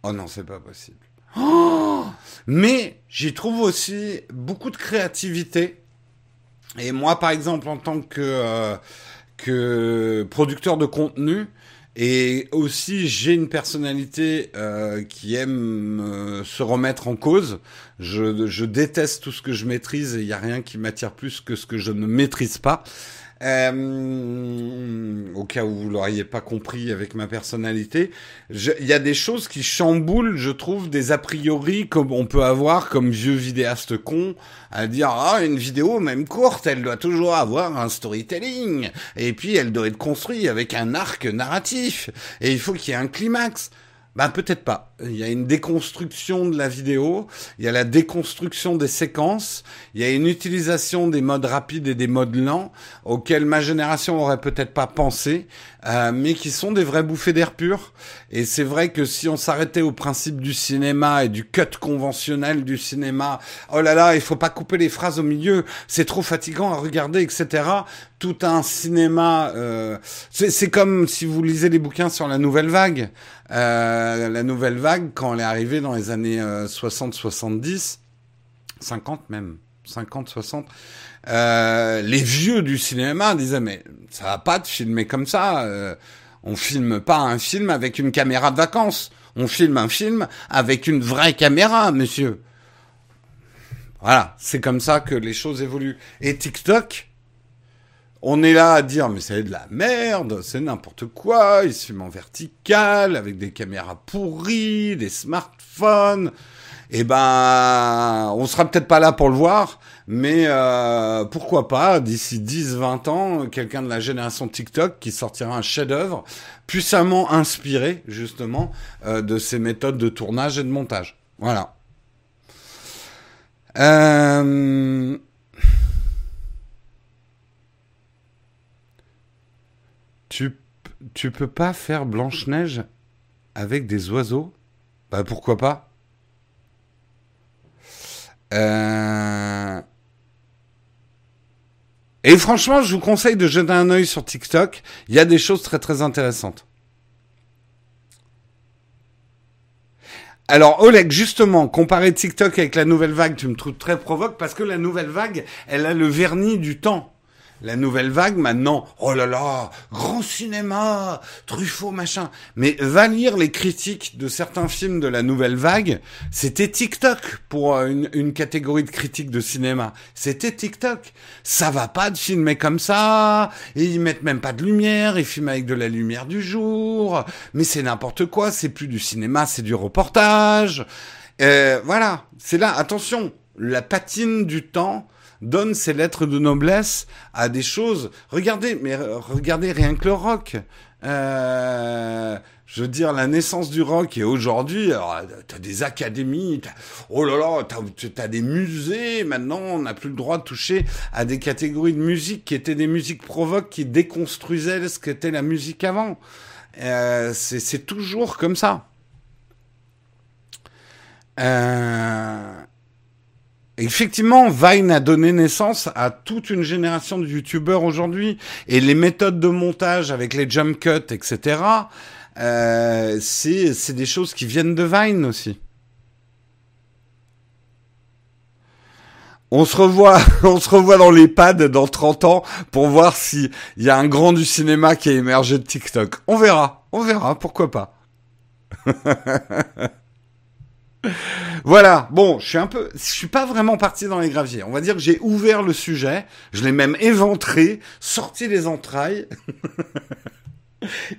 oh non, c'est pas possible. Oh Mais j'y trouve aussi beaucoup de créativité. Et moi, par exemple, en tant que euh, que producteur de contenu, et aussi, j'ai une personnalité euh, qui aime euh, se remettre en cause. Je, je, déteste tout ce que je maîtrise et il n'y a rien qui m'attire plus que ce que je ne maîtrise pas. Euh, au cas où vous l'auriez pas compris avec ma personnalité, il y a des choses qui chamboulent, je trouve, des a priori comme on peut avoir comme vieux vidéaste con à dire ah une vidéo même courte, elle doit toujours avoir un storytelling et puis elle doit être construite avec un arc narratif et il faut qu'il y ait un climax. Ben peut-être pas. Il y a une déconstruction de la vidéo, il y a la déconstruction des séquences, il y a une utilisation des modes rapides et des modes lents auxquels ma génération aurait peut-être pas pensé, euh, mais qui sont des vrais bouffées d'air pur. Et c'est vrai que si on s'arrêtait au principe du cinéma et du cut conventionnel du cinéma, oh là là, il faut pas couper les phrases au milieu, c'est trop fatigant à regarder, etc. Tout un cinéma, euh, c'est comme si vous lisez les bouquins sur la nouvelle vague. Euh, la nouvelle vague, quand elle est arrivée dans les années 60-70, euh, 50 même, 50-60, euh, les vieux du cinéma disaient mais ça va pas de filmer comme ça. Euh, on filme pas un film avec une caméra de vacances. On filme un film avec une vraie caméra, monsieur. Voilà, c'est comme ça que les choses évoluent. Et TikTok, on est là à dire mais c'est de la merde, c'est n'importe quoi, ils se filment en vertical avec des caméras pourries, des smartphones. Eh ben, on sera peut-être pas là pour le voir, mais euh, pourquoi pas d'ici 10-20 ans, quelqu'un de la génération TikTok qui sortira un chef-d'œuvre puissamment inspiré justement euh, de ces méthodes de tournage et de montage. Voilà. Euh... Tu, tu peux pas faire Blanche-Neige avec des oiseaux? Bah pourquoi pas? Euh... Et franchement, je vous conseille de jeter un œil sur TikTok. Il y a des choses très très intéressantes. Alors Oleg, justement, comparer TikTok avec la nouvelle vague, tu me trouves très provoque parce que la nouvelle vague, elle a le vernis du temps la nouvelle vague maintenant, oh là là, grand cinéma, Truffaut, machin. Mais va lire les critiques de certains films de la nouvelle vague, c'était TikTok pour euh, une, une catégorie de critiques de cinéma. C'était TikTok. Ça va pas de filmer comme ça, et ils mettent même pas de lumière, ils filment avec de la lumière du jour, mais c'est n'importe quoi, c'est plus du cinéma, c'est du reportage. Euh, voilà, c'est là, attention, la patine du temps donne ses lettres de noblesse à des choses. Regardez, mais regardez rien que le rock. Euh, je veux dire, la naissance du rock et aujourd'hui, t'as des académies, oh là là, t'as as des musées. Maintenant, on n'a plus le droit de toucher à des catégories de musique qui étaient des musiques provoques qui déconstruisaient ce qu'était la musique avant. Euh, c'est toujours comme ça. Euh, Effectivement, Vine a donné naissance à toute une génération de youtubeurs aujourd'hui. Et les méthodes de montage avec les jump cuts, etc., euh, c'est des choses qui viennent de Vine aussi. On se revoit, on se revoit dans les pads dans 30 ans pour voir s'il y a un grand du cinéma qui a émergé de TikTok. On verra, on verra, pourquoi pas. Voilà, bon, je suis un peu, je suis pas vraiment parti dans les graviers. On va dire que j'ai ouvert le sujet, je l'ai même éventré, sorti les entrailles.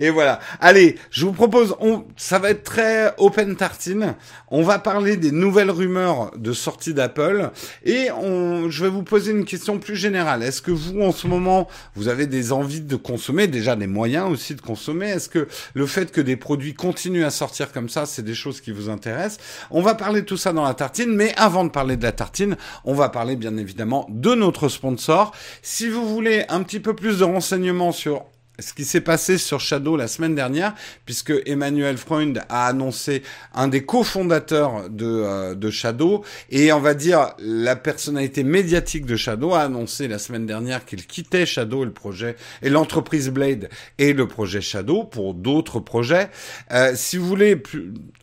Et voilà. Allez, je vous propose, on, ça va être très open tartine. On va parler des nouvelles rumeurs de sortie d'Apple et on, je vais vous poser une question plus générale. Est-ce que vous, en ce moment, vous avez des envies de consommer, déjà des moyens aussi de consommer? Est-ce que le fait que des produits continuent à sortir comme ça, c'est des choses qui vous intéressent? On va parler de tout ça dans la tartine, mais avant de parler de la tartine, on va parler bien évidemment de notre sponsor. Si vous voulez un petit peu plus de renseignements sur ce qui s'est passé sur Shadow la semaine dernière, puisque Emmanuel Freund a annoncé un des cofondateurs de, euh, de Shadow, et on va dire la personnalité médiatique de Shadow a annoncé la semaine dernière qu'il quittait Shadow et le projet, et l'entreprise Blade et le projet Shadow pour d'autres projets. Euh, si vous voulez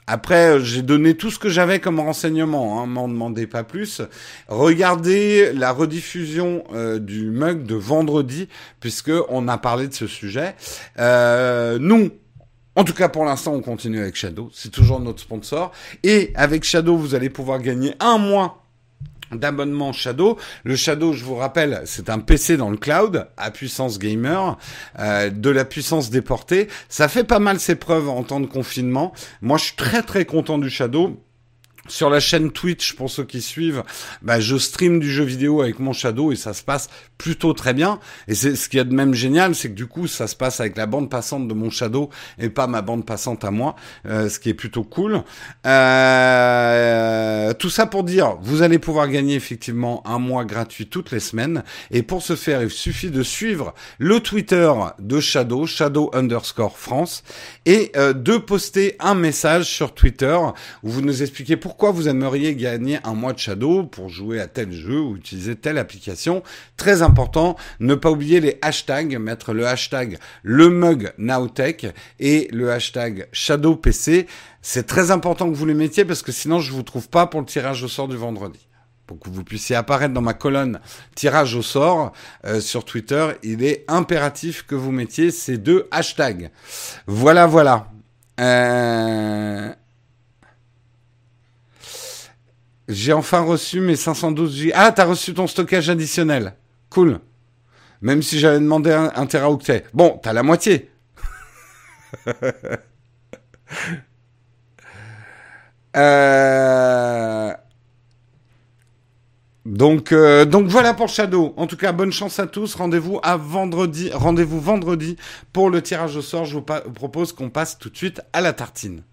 après, j'ai donné tout ce que j'avais comme renseignement, hein, m'en demandez pas plus. Regardez la rediffusion euh, du mug de vendredi, puisque on a parlé de ce sujet. Euh, nous, en tout cas, pour l'instant, on continue avec Shadow. C'est toujours notre sponsor. Et avec Shadow, vous allez pouvoir gagner un mois d'abonnement Shadow. Le Shadow, je vous rappelle, c'est un PC dans le cloud à puissance gamer, euh, de la puissance déportée. Ça fait pas mal ses preuves en temps de confinement. Moi, je suis très très content du Shadow. Sur la chaîne Twitch, pour ceux qui suivent, bah, je stream du jeu vidéo avec mon Shadow et ça se passe plutôt très bien. Et c'est ce qu'il y a de même génial, c'est que du coup, ça se passe avec la bande passante de mon Shadow et pas ma bande passante à moi, euh, ce qui est plutôt cool. Euh, tout ça pour dire, vous allez pouvoir gagner effectivement un mois gratuit toutes les semaines. Et pour ce faire, il suffit de suivre le Twitter de Shadow, Shadow underscore France, et euh, de poster un message sur Twitter où vous nous expliquez pourquoi pourquoi vous aimeriez gagner un mois de Shadow pour jouer à tel jeu ou utiliser telle application? Très important, ne pas oublier les hashtags, mettre le hashtag le mug Nowtech et le hashtag Shadow PC. C'est très important que vous les mettiez parce que sinon je vous trouve pas pour le tirage au sort du vendredi pour que vous puissiez apparaître dans ma colonne tirage au sort euh, sur Twitter, il est impératif que vous mettiez ces deux hashtags. Voilà, voilà. Euh... J'ai enfin reçu mes 512 Go. Ah, t'as reçu ton stockage additionnel. Cool. Même si j'avais demandé un, un teraoctet. Bon, t'as la moitié. euh... Donc, euh, donc voilà pour Shadow. En tout cas, bonne chance à tous. Rendez-vous à vendredi. Rendez-vous vendredi pour le tirage au sort. Je vous propose qu'on passe tout de suite à la tartine.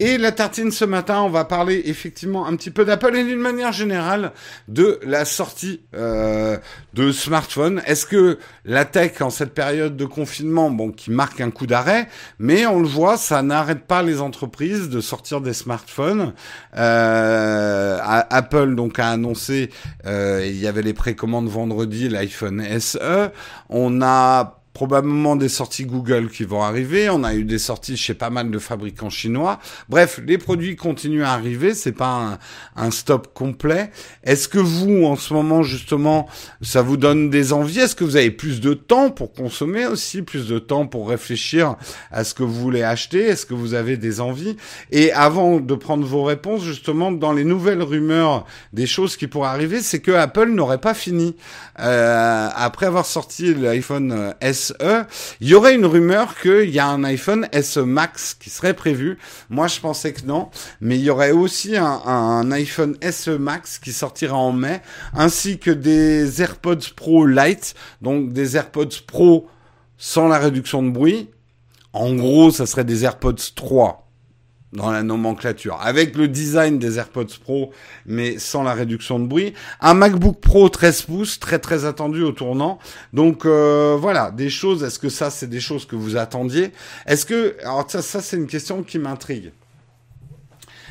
Et la tartine ce matin, on va parler effectivement un petit peu d'Apple et d'une manière générale de la sortie euh, de smartphones. Est-ce que la tech en cette période de confinement, bon, qui marque un coup d'arrêt, mais on le voit, ça n'arrête pas les entreprises de sortir des smartphones. Euh, Apple donc a annoncé, euh, il y avait les précommandes vendredi, l'iPhone SE. On a probablement des sorties Google qui vont arriver. On a eu des sorties chez pas mal de fabricants chinois. Bref, les produits continuent à arriver. C'est pas un, stop complet. Est-ce que vous, en ce moment, justement, ça vous donne des envies? Est-ce que vous avez plus de temps pour consommer aussi, plus de temps pour réfléchir à ce que vous voulez acheter? Est-ce que vous avez des envies? Et avant de prendre vos réponses, justement, dans les nouvelles rumeurs des choses qui pourraient arriver, c'est que Apple n'aurait pas fini. Euh, après avoir sorti l'iPhone S E, il y aurait une rumeur qu'il y a un iPhone SE Max qui serait prévu. Moi, je pensais que non, mais il y aurait aussi un, iPhone SE Max qui sortira en mai, ainsi que des AirPods Pro Lite, donc des AirPods Pro sans la réduction de bruit. En gros, ça serait des AirPods 3 dans la nomenclature, avec le design des AirPods Pro, mais sans la réduction de bruit. Un MacBook Pro 13 pouces, très très attendu au tournant. Donc euh, voilà, des choses. Est-ce que ça, c'est des choses que vous attendiez? Est-ce que, alors ça, ça c'est une question qui m'intrigue.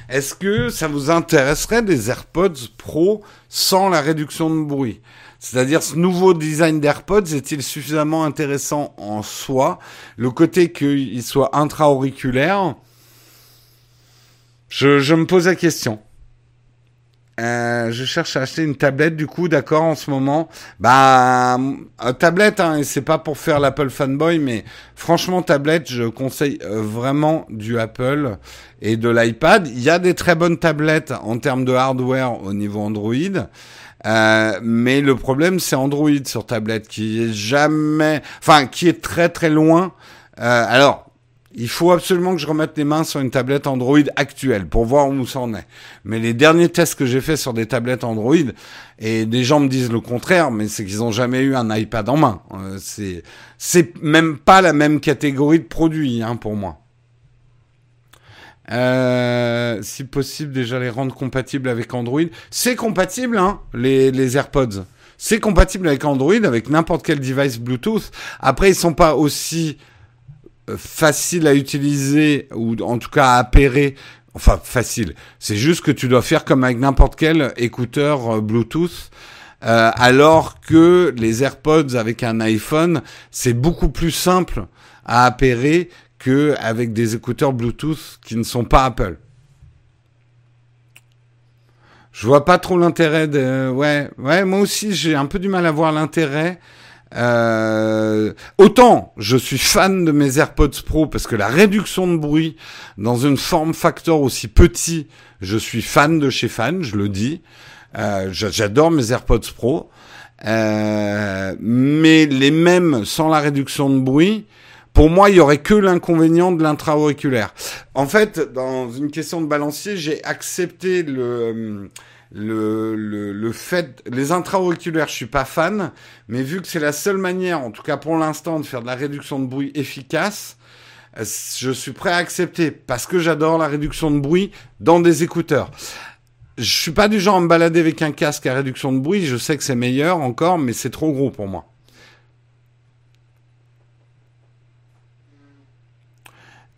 Est-ce que ça vous intéresserait des AirPods Pro sans la réduction de bruit? C'est-à-dire ce nouveau design d'AirPods est-il suffisamment intéressant en soi? Le côté qu'il soit intra-auriculaire, je, je me pose la question. Euh, je cherche à acheter une tablette du coup, d'accord, en ce moment. Bah, euh, tablette, hein, et c'est pas pour faire l'Apple fanboy, mais franchement, tablette, je conseille euh, vraiment du Apple et de l'iPad. Il y a des très bonnes tablettes en termes de hardware au niveau Android. Euh, mais le problème, c'est Android sur tablette qui est jamais, enfin, qui est très très loin. Alors, il faut absolument que je remette les mains sur une tablette Android actuelle pour voir où ça en est. Mais les derniers tests que j'ai faits sur des tablettes Android, et des gens me disent le contraire, mais c'est qu'ils n'ont jamais eu un iPad en main. Euh, c'est c'est même pas la même catégorie de produits hein, pour moi. Euh, si possible, déjà les rendre compatibles avec Android. C'est compatible, hein, les, les AirPods. C'est compatible avec Android, avec n'importe quel device Bluetooth. Après, ils sont pas aussi facile à utiliser ou en tout cas à appairer. Enfin, facile. C'est juste que tu dois faire comme avec n'importe quel écouteur euh, Bluetooth. Euh, alors que les AirPods avec un iPhone, c'est beaucoup plus simple à appairer que avec des écouteurs Bluetooth qui ne sont pas Apple. Je vois pas trop l'intérêt de. Ouais, ouais, moi aussi j'ai un peu du mal à voir l'intérêt euh, autant je suis fan de mes AirPods Pro parce que la réduction de bruit dans une forme factor aussi petit, je suis fan de chez fan, je le dis. Euh, J'adore mes AirPods Pro, euh, mais les mêmes sans la réduction de bruit. Pour moi, il y aurait que l'inconvénient de l'intra-auriculaire. En fait, dans une question de balancier, j'ai accepté le le, le, le fait, les intra-auriculaires, je suis pas fan, mais vu que c'est la seule manière, en tout cas pour l'instant, de faire de la réduction de bruit efficace, euh, je suis prêt à accepter parce que j'adore la réduction de bruit dans des écouteurs. Je suis pas du genre à me balader avec un casque à réduction de bruit, je sais que c'est meilleur encore, mais c'est trop gros pour moi.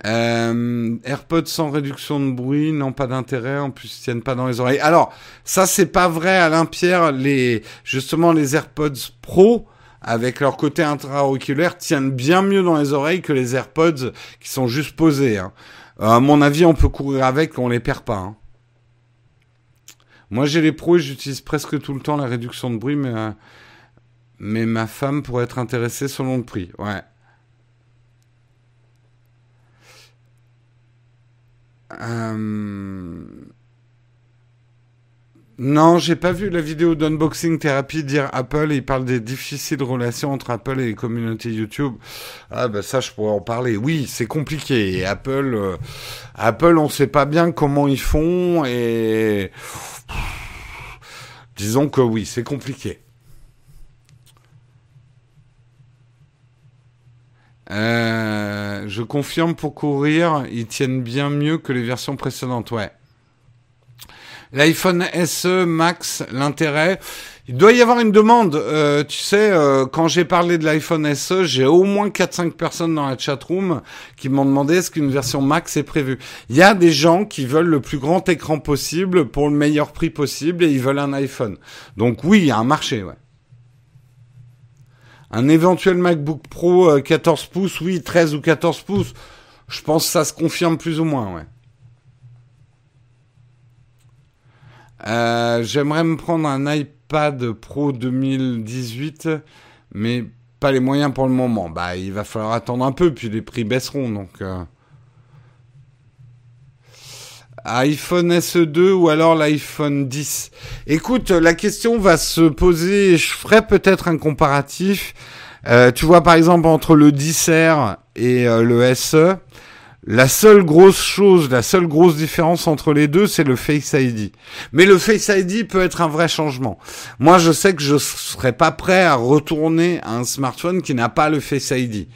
Euh, AirPods sans réduction de bruit, non pas d'intérêt, en plus ils tiennent pas dans les oreilles. Alors ça c'est pas vrai, Alain Pierre. Les justement les AirPods Pro avec leur côté intra-auriculaire tiennent bien mieux dans les oreilles que les AirPods qui sont juste posés. Hein. Euh, à mon avis, on peut courir avec, on les perd pas. Hein. Moi, j'ai les pros et j'utilise presque tout le temps la réduction de bruit, mais, euh, mais ma femme pourrait être intéressée selon le prix. Ouais. Euh... Non, j'ai pas vu la vidéo d'unboxing thérapie dire Apple. Il parle des difficiles relations entre Apple et les communautés YouTube. Ah ben ça, je pourrais en parler. Oui, c'est compliqué. Apple, euh, Apple, on sait pas bien comment ils font et disons que oui, c'est compliqué. Euh, je confirme pour courir, ils tiennent bien mieux que les versions précédentes. Ouais. L'iPhone SE Max, l'intérêt, il doit y avoir une demande. Euh, tu sais, euh, quand j'ai parlé de l'iPhone SE, j'ai au moins 4-5 personnes dans la chatroom qui m'ont demandé est-ce qu'une version Max est prévue. Il y a des gens qui veulent le plus grand écran possible pour le meilleur prix possible et ils veulent un iPhone. Donc oui, il y a un marché, ouais. Un éventuel MacBook Pro 14 euh, pouces, oui, 13 ou 14 pouces, je pense que ça se confirme plus ou moins, ouais. Euh, j'aimerais me prendre un iPad Pro 2018, mais pas les moyens pour le moment. Bah, il va falloir attendre un peu, puis les prix baisseront. Donc, euh. iPhone SE2 ou alors l'iPhone 10. Écoute, la question va se poser. Je ferai peut-être un comparatif. Euh, tu vois, par exemple, entre le 10R et le SE. La seule grosse chose, la seule grosse différence entre les deux, c'est le Face ID. Mais le Face ID peut être un vrai changement. Moi, je sais que je serais pas prêt à retourner à un smartphone qui n'a pas le Face ID.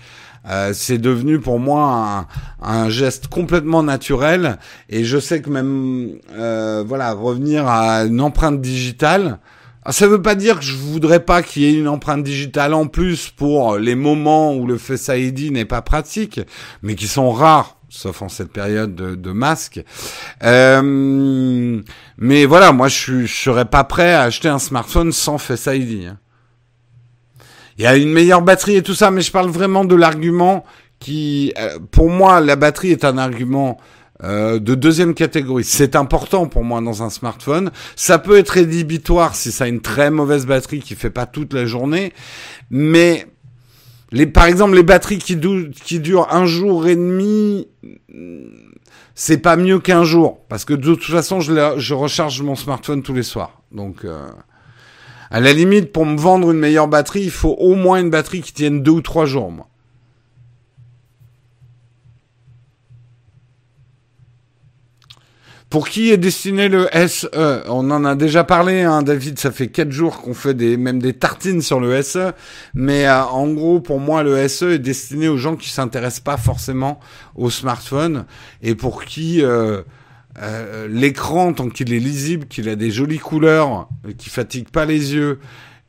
Euh, c'est devenu pour moi un, geste complètement naturel et je sais que même euh, voilà revenir à une empreinte digitale ah, ça veut pas dire que je voudrais pas qu'il y ait une empreinte digitale en plus pour les moments où le Face ID n'est pas pratique, mais qui sont rares sauf en cette période de, de masque. Euh, mais voilà, moi je, je serais pas prêt à acheter un smartphone sans Face ID. Hein. Il y a une meilleure batterie et tout ça, mais je parle vraiment de l'argument qui, euh, pour moi, la batterie est un argument euh, de deuxième catégorie. C'est important pour moi dans un smartphone. Ça peut être rédhibitoire si ça a une très mauvaise batterie qui fait pas toute la journée, mais les, par exemple, les batteries qui, qui durent un jour et demi, c'est pas mieux qu'un jour. Parce que de toute façon, je, je recharge mon smartphone tous les soirs. Donc, euh, à la limite, pour me vendre une meilleure batterie, il faut au moins une batterie qui tienne deux ou trois jours, moi. Pour qui est destiné le SE On en a déjà parlé, hein, David. Ça fait quatre jours qu'on fait des, même des tartines sur le SE. Mais euh, en gros, pour moi, le SE est destiné aux gens qui s'intéressent pas forcément au smartphone et pour qui euh, euh, l'écran, tant qu'il est lisible, qu'il a des jolies couleurs, qui fatigue pas les yeux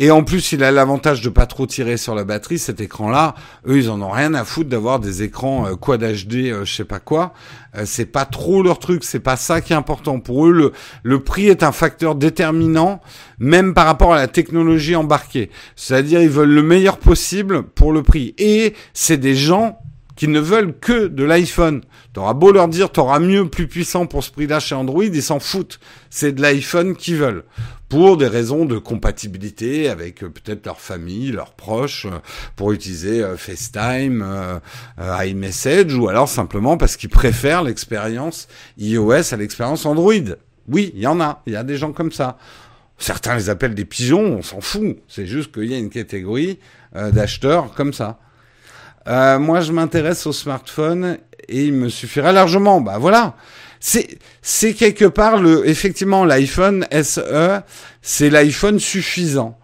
et en plus, il a l'avantage de pas trop tirer sur la batterie, cet écran-là. Eux, ils en ont rien à foutre d'avoir des écrans euh, Quad HD, euh, je sais pas quoi. Euh, c'est pas trop leur truc, c'est pas ça qui est important. Pour eux, le, le prix est un facteur déterminant, même par rapport à la technologie embarquée. C'est-à-dire, ils veulent le meilleur possible pour le prix. Et c'est des gens qui ne veulent que de l'iPhone. T'auras beau leur dire, t'auras mieux, plus puissant pour ce prix-là chez Android, ils s'en foutent. C'est de l'iPhone qu'ils veulent pour des raisons de compatibilité avec euh, peut-être leur famille, leurs proches, euh, pour utiliser euh, FaceTime, iMessage, ou alors simplement parce qu'ils préfèrent l'expérience iOS à l'expérience Android. Oui, il y en a, il y a des gens comme ça. Certains les appellent des pigeons, on s'en fout. C'est juste qu'il y a une catégorie d'acheteurs comme ça. Moi, je m'intéresse au smartphone et il me suffira largement. Bah voilà c'est c'est quelque part le effectivement l'iPhone SE, c'est l'iPhone suffisant.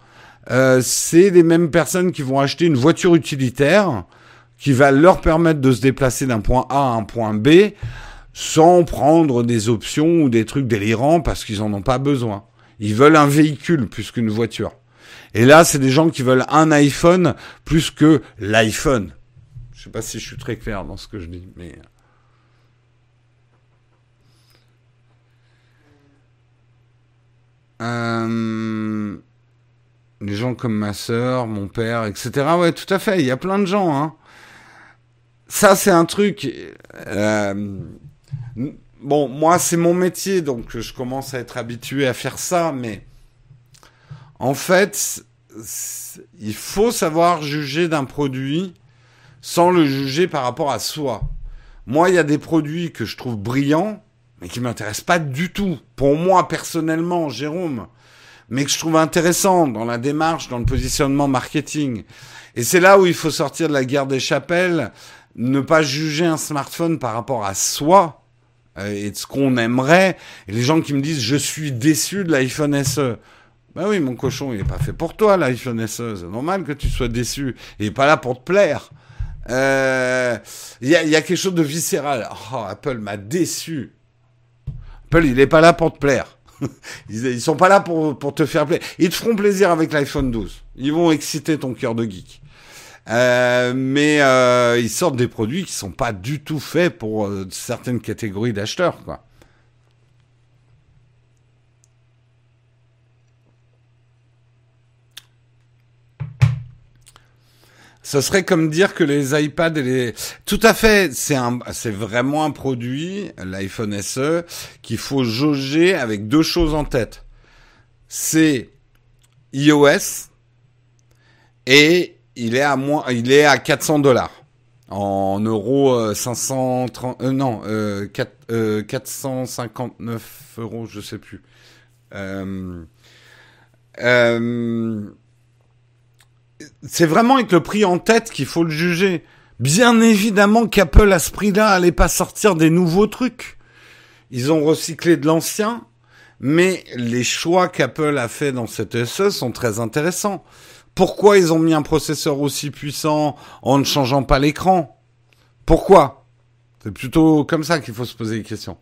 Euh, c'est les mêmes personnes qui vont acheter une voiture utilitaire qui va leur permettre de se déplacer d'un point A à un point B sans prendre des options ou des trucs délirants parce qu'ils en ont pas besoin. Ils veulent un véhicule plus qu'une voiture. Et là, c'est des gens qui veulent un iPhone plus que l'iPhone. Je sais pas si je suis très clair dans ce que je dis, mais Euh, les gens comme ma sœur, mon père, etc. Ouais, tout à fait. Il y a plein de gens. Hein. Ça, c'est un truc. Euh, bon, moi, c'est mon métier, donc je commence à être habitué à faire ça, mais en fait, il faut savoir juger d'un produit sans le juger par rapport à soi. Moi, il y a des produits que je trouve brillants, mais qui m'intéressent pas du tout. Pour moi, personnellement, Jérôme, mais que je trouve intéressant dans la démarche, dans le positionnement marketing. Et c'est là où il faut sortir de la guerre des chapelles, ne pas juger un smartphone par rapport à soi euh, et de ce qu'on aimerait. Et les gens qui me disent je suis déçu de l'iPhone SE. Ben oui, mon cochon, il n'est pas fait pour toi, l'iPhone SE. C'est normal que tu sois déçu. Il n'est pas là pour te plaire. Euh, il y, a, y, a, quelque chose de viscéral. Oh, Apple m'a déçu. Apple, il n'est pas là pour te plaire. ils, ils sont pas là pour, pour te faire plaisir. Ils te feront plaisir avec l'iPhone 12. Ils vont exciter ton cœur de geek. Euh, mais euh, ils sortent des produits qui sont pas du tout faits pour euh, certaines catégories d'acheteurs, quoi. Ce serait comme dire que les iPads et les... Tout à fait, c'est un, c'est vraiment un produit, l'iPhone SE, qu'il faut jauger avec deux choses en tête. C'est iOS et il est à moins, il est à 400 dollars. En euros, 530, euh, euh, non, euh, 4, 459 euh, euros, je sais plus. Euh, euh, c'est vraiment avec le prix en tête qu'il faut le juger. Bien évidemment qu'Apple à ce prix-là allait pas sortir des nouveaux trucs. Ils ont recyclé de l'ancien, mais les choix qu'Apple a fait dans cette SE sont très intéressants. Pourquoi ils ont mis un processeur aussi puissant en ne changeant pas l'écran? Pourquoi? C'est plutôt comme ça qu'il faut se poser les questions.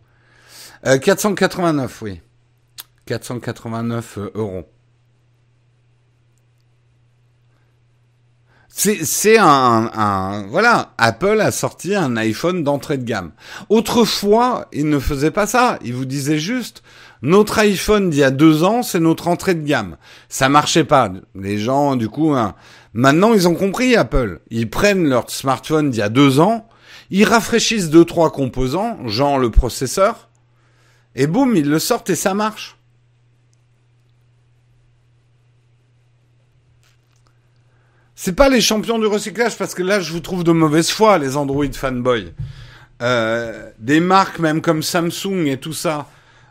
Euh, 489, oui. 489 euros. C'est un, voilà, Apple a sorti un iPhone d'entrée de gamme. Autrefois, il ne faisait pas ça. Il vous disait juste, notre iPhone d'il y a deux ans, c'est notre entrée de gamme. Ça marchait pas. Les gens, du coup, hein, maintenant ils ont compris Apple. Ils prennent leur smartphone d'il y a deux ans, ils rafraîchissent deux trois composants, genre le processeur, et boum, ils le sortent et ça marche. C'est pas les champions du recyclage parce que là je vous trouve de mauvaise foi les Android fanboys. Euh, des marques même comme Samsung et tout ça,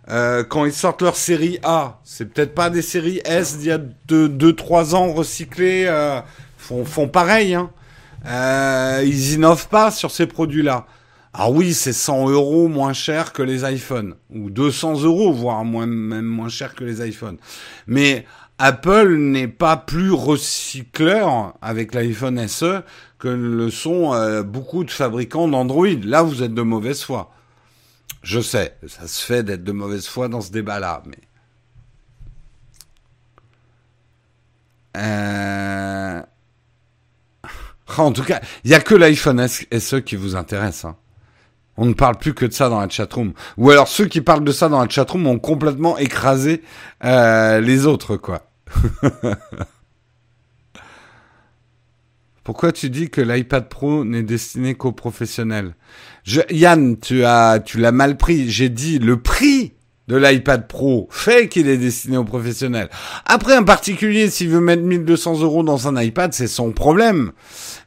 euh, quand ils sortent leur série A, c'est peut-être pas des séries S d'il y a 2-3 ans recyclées, euh, font, font pareil. Hein. Euh, ils innovent pas sur ces produits-là. Ah oui, c'est 100 euros moins cher que les iPhones, ou 200 euros, voire moins, même moins cher que les iPhones. Mais Apple n'est pas plus recycleur avec l'iPhone SE que le sont euh, beaucoup de fabricants d'Android. Là, vous êtes de mauvaise foi. Je sais, ça se fait d'être de mauvaise foi dans ce débat-là, mais... Euh... En tout cas, il n'y a que l'iPhone SE qui vous intéresse. Hein. On ne parle plus que de ça dans la chatroom. Ou alors ceux qui parlent de ça dans la chatroom ont complètement écrasé euh, les autres, quoi. Pourquoi tu dis que l'iPad Pro n'est destiné qu'aux professionnels? Yann, tu as, tu l'as mal pris. J'ai dit le prix de l'iPad Pro fait qu'il est destiné aux professionnels. Après, un particulier, s'il veut mettre 1200 euros dans un iPad, c'est son problème.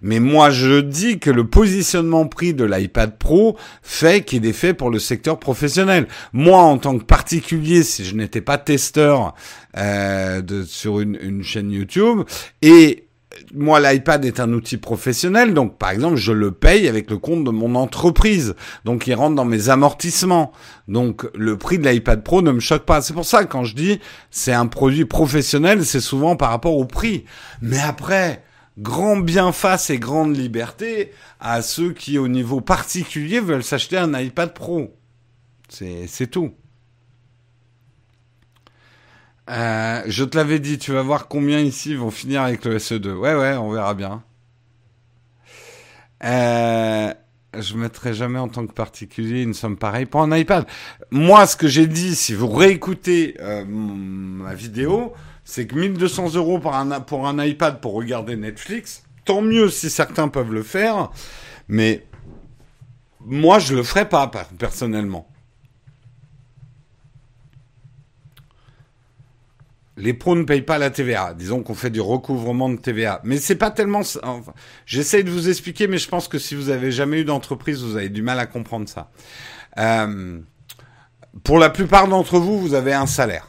Mais moi, je dis que le positionnement prix de l'iPad Pro fait qu'il est fait pour le secteur professionnel. Moi, en tant que particulier, si je n'étais pas testeur euh, sur une, une chaîne YouTube, et moi, l'iPad est un outil professionnel, donc par exemple, je le paye avec le compte de mon entreprise, donc il rentre dans mes amortissements. Donc le prix de l'iPad Pro ne me choque pas. C'est pour ça que quand je dis c'est un produit professionnel, c'est souvent par rapport au prix. Mais après, grand bien face et grande liberté à ceux qui, au niveau particulier, veulent s'acheter un iPad Pro. C'est tout. Euh, je te l'avais dit, tu vas voir combien ici vont finir avec le SE2. Ouais, ouais, on verra bien. Euh, je mettrai jamais en tant que particulier une somme pareille pour un iPad. Moi, ce que j'ai dit, si vous réécoutez euh, ma vidéo, c'est que 1200 euros pour un, iPad pour regarder Netflix, tant mieux si certains peuvent le faire, mais moi je ne le ferai pas personnellement. Les pros ne payent pas la TVA. Disons qu'on fait du recouvrement de TVA. Mais c'est pas tellement. Enfin, J'essaye de vous expliquer, mais je pense que si vous avez jamais eu d'entreprise, vous avez du mal à comprendre ça. Euh, pour la plupart d'entre vous, vous avez un salaire.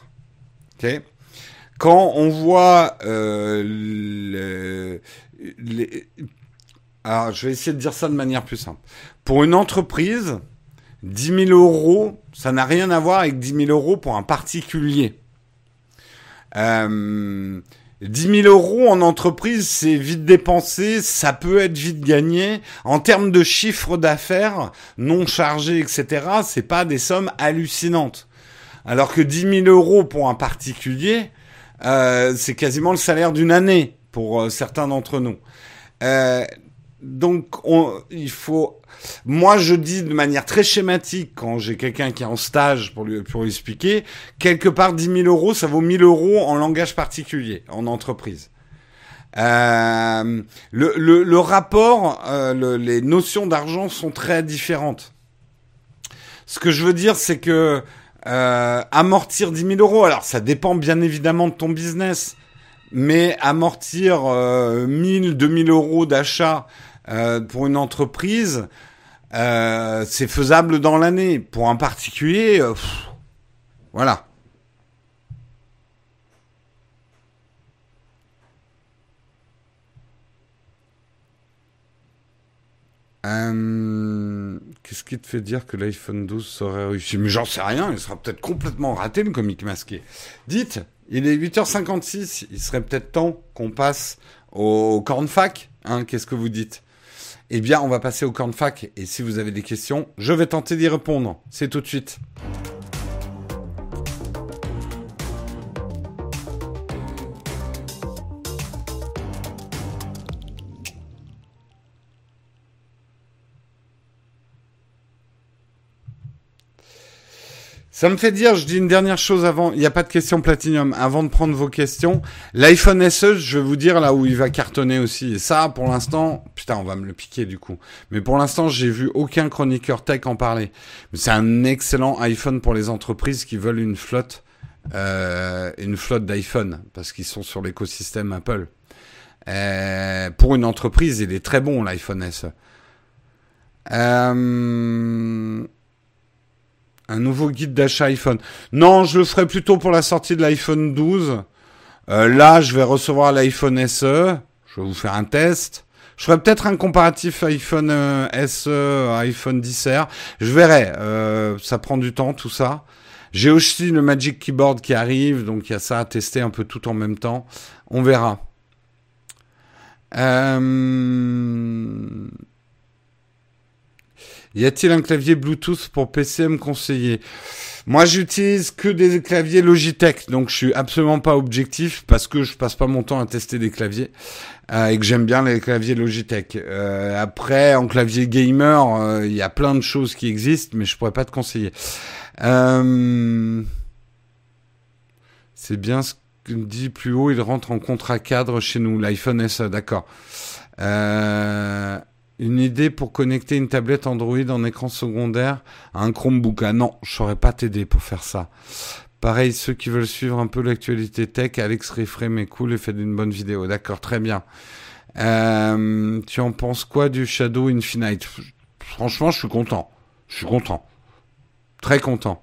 Quand on voit euh. Alors, je vais essayer de dire ça de manière plus simple. Pour une entreprise, 10 000 euros, ça n'a rien à voir avec 10 000 euros pour un particulier. Euh, 10 000 euros en entreprise, c'est vite dépensé, ça peut être vite gagné. En termes de chiffre d'affaires, non chargé, etc., c'est pas des sommes hallucinantes. Alors que 10 000 euros pour un particulier, euh, c'est quasiment le salaire d'une année pour euh, certains d'entre nous. Euh, donc, on, il faut. Moi, je dis de manière très schématique quand j'ai quelqu'un qui est en stage pour lui, pour lui expliquer, quelque part 10 000 euros, ça vaut 1000 euros en langage particulier, en entreprise. Euh, le, le, le, rapport, euh, le, les notions d'argent sont très différentes. Ce que je veux dire, c'est que euh, amortir 10 000 euros, alors ça dépend bien évidemment de ton business, mais amortir euh, 1000, 2000 euros d'achat euh, pour une entreprise, euh, c'est faisable dans l'année. Pour un particulier, euh, voilà. Euh, Qu'est-ce qui te fait dire que l'iPhone 12 serait réussi? Mais j'en sais rien, il sera peut-être complètement raté le comique masqué. Dites, il est 8h56, il serait peut-être temps qu'on passe au cornfac. Hein, Qu'est-ce que vous dites? Eh bien, on va passer au cornfac, et si vous avez des questions, je vais tenter d'y répondre. C'est tout de suite. Ça me fait dire, je dis une dernière chose avant, il n'y a pas de question Platinum, avant de prendre vos questions. L'iPhone SE, je vais vous dire là où il va cartonner aussi. Et ça, pour l'instant, putain, on va me le piquer du coup. Mais pour l'instant, j'ai vu aucun chroniqueur tech en parler. C'est un excellent iPhone pour les entreprises qui veulent une flotte, euh, une flotte d'iPhone, parce qu'ils sont sur l'écosystème Apple. Euh, pour une entreprise, il est très bon l'iPhone SE. Euh... Un nouveau guide d'achat iPhone. Non, je le ferai plutôt pour la sortie de l'iPhone 12. Euh, là, je vais recevoir l'iPhone SE. Je vais vous faire un test. Je ferai peut-être un comparatif iPhone euh, SE, iPhone 10R. Je verrai. Euh, ça prend du temps, tout ça. J'ai aussi le Magic Keyboard qui arrive, donc il y a ça à tester un peu tout en même temps. On verra. Euh... Y a-t-il un clavier Bluetooth pour PC me conseiller? Moi, j'utilise que des claviers Logitech, donc je suis absolument pas objectif parce que je passe pas mon temps à tester des claviers euh, et que j'aime bien les claviers Logitech. Euh, après, en clavier gamer, il y a plein de choses qui existent, mais je pourrais pas te conseiller. Euh... C'est bien ce que dit plus haut, il rentre en contrat cadre chez nous, l'iPhone SE, d'accord. Euh... Une idée pour connecter une tablette Android en écran secondaire à un Chromebook. Ah non, je saurais pas t'aider pour faire ça. Pareil, ceux qui veulent suivre un peu l'actualité tech, Alex Reframe est cool et fait une bonne vidéo. D'accord, très bien. Euh, tu en penses quoi du Shadow Infinite? Franchement, je suis content. Je suis content. Très content.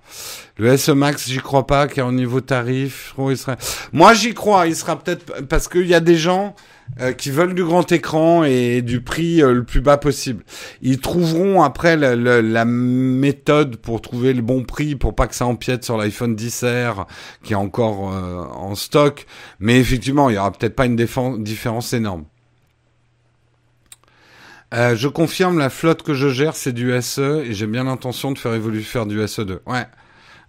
Le SE Max, j'y crois pas, car au niveau tarif, il serait... Moi, j'y crois. Il sera peut-être parce qu'il y a des gens euh, qui veulent du grand écran et du prix euh, le plus bas possible. Ils trouveront après la, méthode pour trouver le bon prix pour pas que ça empiète sur l'iPhone 10R qui est encore euh, en stock. Mais effectivement, il y aura peut-être pas une différence énorme. Je confirme, la flotte que je gère, c'est du SE et j'ai bien l'intention de faire évoluer faire du SE2. Ouais.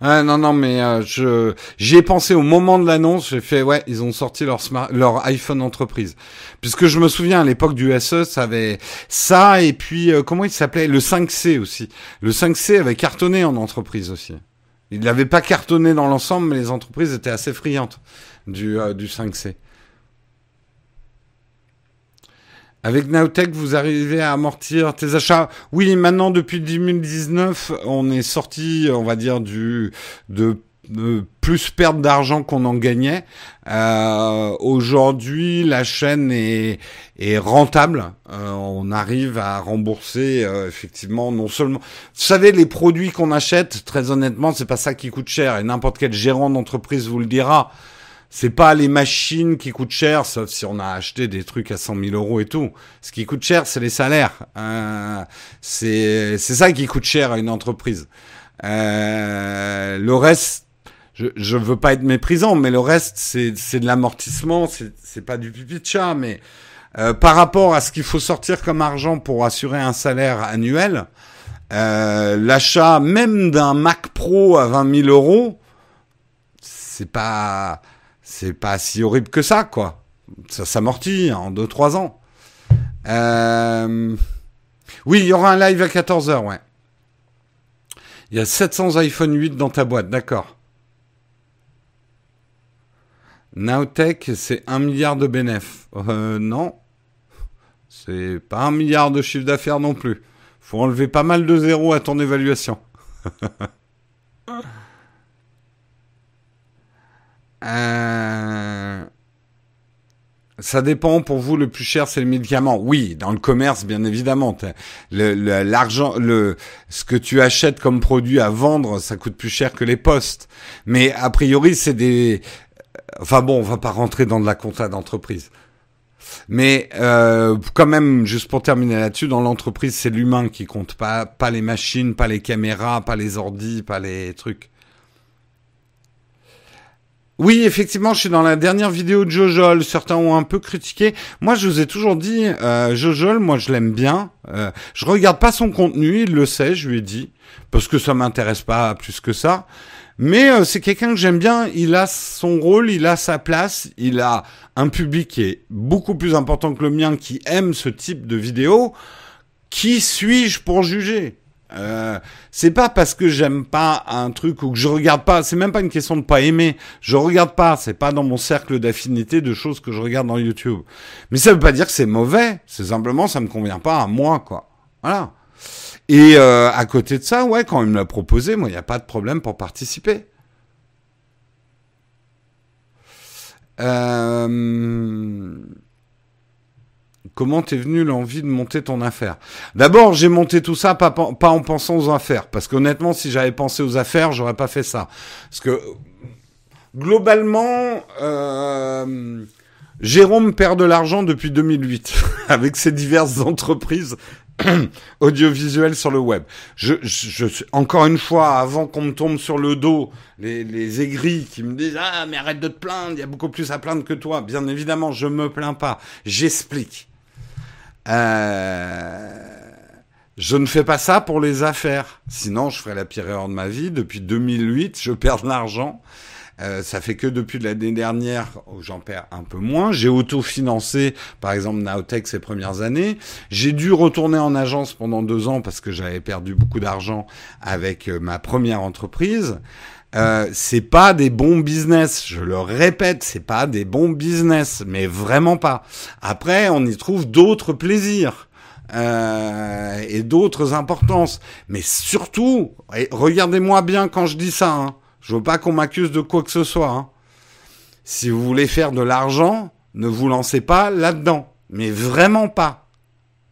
Ah, non, non, mais euh, je j'y ai pensé au moment de l'annonce. J'ai fait ouais, ils ont sorti leur smart, leur iPhone entreprise, puisque je me souviens à l'époque du SE, ça avait ça et puis euh, comment il s'appelait? Le 5C aussi. Le 5C avait cartonné en entreprise aussi. Il n'avait pas cartonné dans l'ensemble, mais les entreprises étaient assez friandes du euh, du 5C. Avec Nowtech, vous arrivez à amortir tes achats. Oui, maintenant depuis 2019, on est sorti, on va dire du de plus perdre d'argent qu'on en gagnait. Euh, Aujourd'hui, la chaîne est, est rentable. Euh, on arrive à rembourser euh, effectivement non seulement. Vous savez, les produits qu'on achète, très honnêtement, c'est pas ça qui coûte cher. Et n'importe quel gérant d'entreprise vous le dira. C'est pas les machines qui coûtent cher, sauf si on a acheté des trucs à 100 000 euros et tout. Ce qui coûte cher, c'est les salaires. Euh, c'est ça qui coûte cher à une entreprise. Euh, le reste, je, je veux pas être méprisant, mais le reste, c'est de l'amortissement, c'est pas du pipi de chat, mais euh, par rapport à ce qu'il faut sortir comme argent pour assurer un salaire annuel, euh, l'achat même d'un Mac Pro à 20 000 euros, c'est pas c'est pas si horrible que ça, quoi. Ça s'amortit en 2-3 ans. Euh... Oui, il y aura un live à 14h, ouais. Il y a 700 iPhone 8 dans ta boîte, d'accord. Nowtech, c'est 1 milliard de bénéfices. Euh, non. C'est pas un milliard de chiffre d'affaires non plus. Faut enlever pas mal de zéros à ton évaluation. Euh, ça dépend. Pour vous, le plus cher, c'est le médicament. Oui, dans le commerce, bien évidemment. L'argent, le, ce que tu achètes comme produit à vendre, ça coûte plus cher que les postes. Mais a priori, c'est des. Enfin bon, on va pas rentrer dans de la compta d'entreprise. Mais euh, quand même, juste pour terminer là-dessus, dans l'entreprise, c'est l'humain qui compte, pas pas les machines, pas les caméras, pas les ordis, pas les trucs. Oui, effectivement, je suis dans la dernière vidéo de Jojol. Certains ont un peu critiqué. Moi, je vous ai toujours dit, euh, Jojol, moi, je l'aime bien. Euh, je regarde pas son contenu, il le sait, je lui ai dit, parce que ça m'intéresse pas plus que ça. Mais euh, c'est quelqu'un que j'aime bien. Il a son rôle, il a sa place, il a un public qui est beaucoup plus important que le mien, qui aime ce type de vidéo. Qui suis-je pour juger? Euh, c'est pas parce que j'aime pas un truc ou que je regarde pas, c'est même pas une question de pas aimer. Je regarde pas, c'est pas dans mon cercle d'affinité de choses que je regarde dans YouTube. Mais ça veut pas dire que c'est mauvais, c'est simplement ça me convient pas à moi quoi. Voilà. Et euh, à côté de ça, ouais, quand il me l'a proposé, moi il n'y a pas de problème pour participer. Euh Comment t'es venu l'envie de monter ton affaire? D'abord, j'ai monté tout ça pas, en pensant aux affaires, parce qu'honnêtement, si j'avais pensé aux affaires, j'aurais pas fait ça. Parce que globalement, euh, Jérôme perd de l'argent depuis 2008 avec ses diverses entreprises audiovisuelles sur le web. Je, je, encore une fois, avant qu'on me tombe sur le dos, les, les aigris qui me disent ah mais arrête de te plaindre, il y a beaucoup plus à plaindre que toi. Bien évidemment, je me plains pas. J'explique. Euh, je ne fais pas ça pour les affaires. Sinon, je ferais la pire erreur de ma vie. Depuis 2008, je perds de l'argent. Euh, ça fait que depuis l'année dernière où j'en perds un peu moins. J'ai autofinancé, par exemple, Nowtech ces premières années. J'ai dû retourner en agence pendant deux ans parce que j'avais perdu beaucoup d'argent avec euh, ma première entreprise. Euh, c'est pas des bons business. Je le répète, c'est pas des bons business, mais vraiment pas. Après, on y trouve d'autres plaisirs. Euh, et d'autres importances. Mais surtout, regardez-moi bien quand je dis ça. Hein. Je veux pas qu'on m'accuse de quoi que ce soit. Hein. Si vous voulez faire de l'argent, ne vous lancez pas là-dedans. Mais vraiment pas.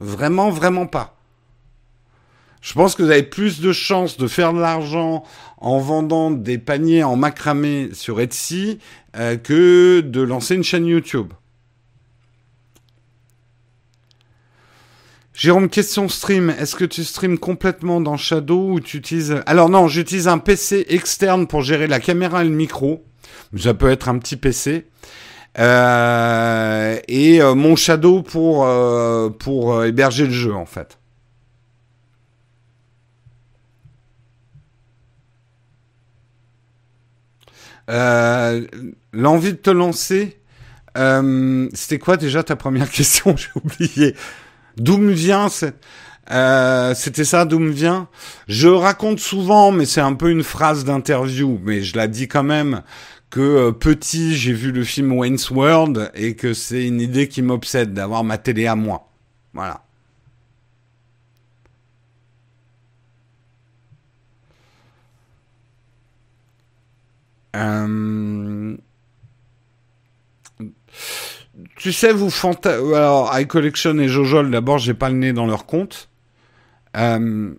Vraiment, vraiment pas. Je pense que vous avez plus de chances de faire de l'argent en vendant des paniers en macramé sur Etsy euh, que de lancer une chaîne YouTube. Jérôme, question stream. Est-ce que tu streams complètement dans Shadow ou tu utilises... Alors non, j'utilise un PC externe pour gérer la caméra et le micro. Ça peut être un petit PC. Euh, et euh, mon Shadow pour, pour héberger le jeu en fait. Euh, l'envie de te lancer, euh, c'était quoi déjà ta première question? J'ai oublié. D'où me vient euh, C'était ça, d'où me vient? Je raconte souvent, mais c'est un peu une phrase d'interview, mais je la dis quand même, que petit, j'ai vu le film Wayne's World et que c'est une idée qui m'obsède d'avoir ma télé à moi. Voilà. Euh, tu sais, vous fanta... Alors, iCollection et Jojol, d'abord, j'ai pas le nez dans leur compte. Euh,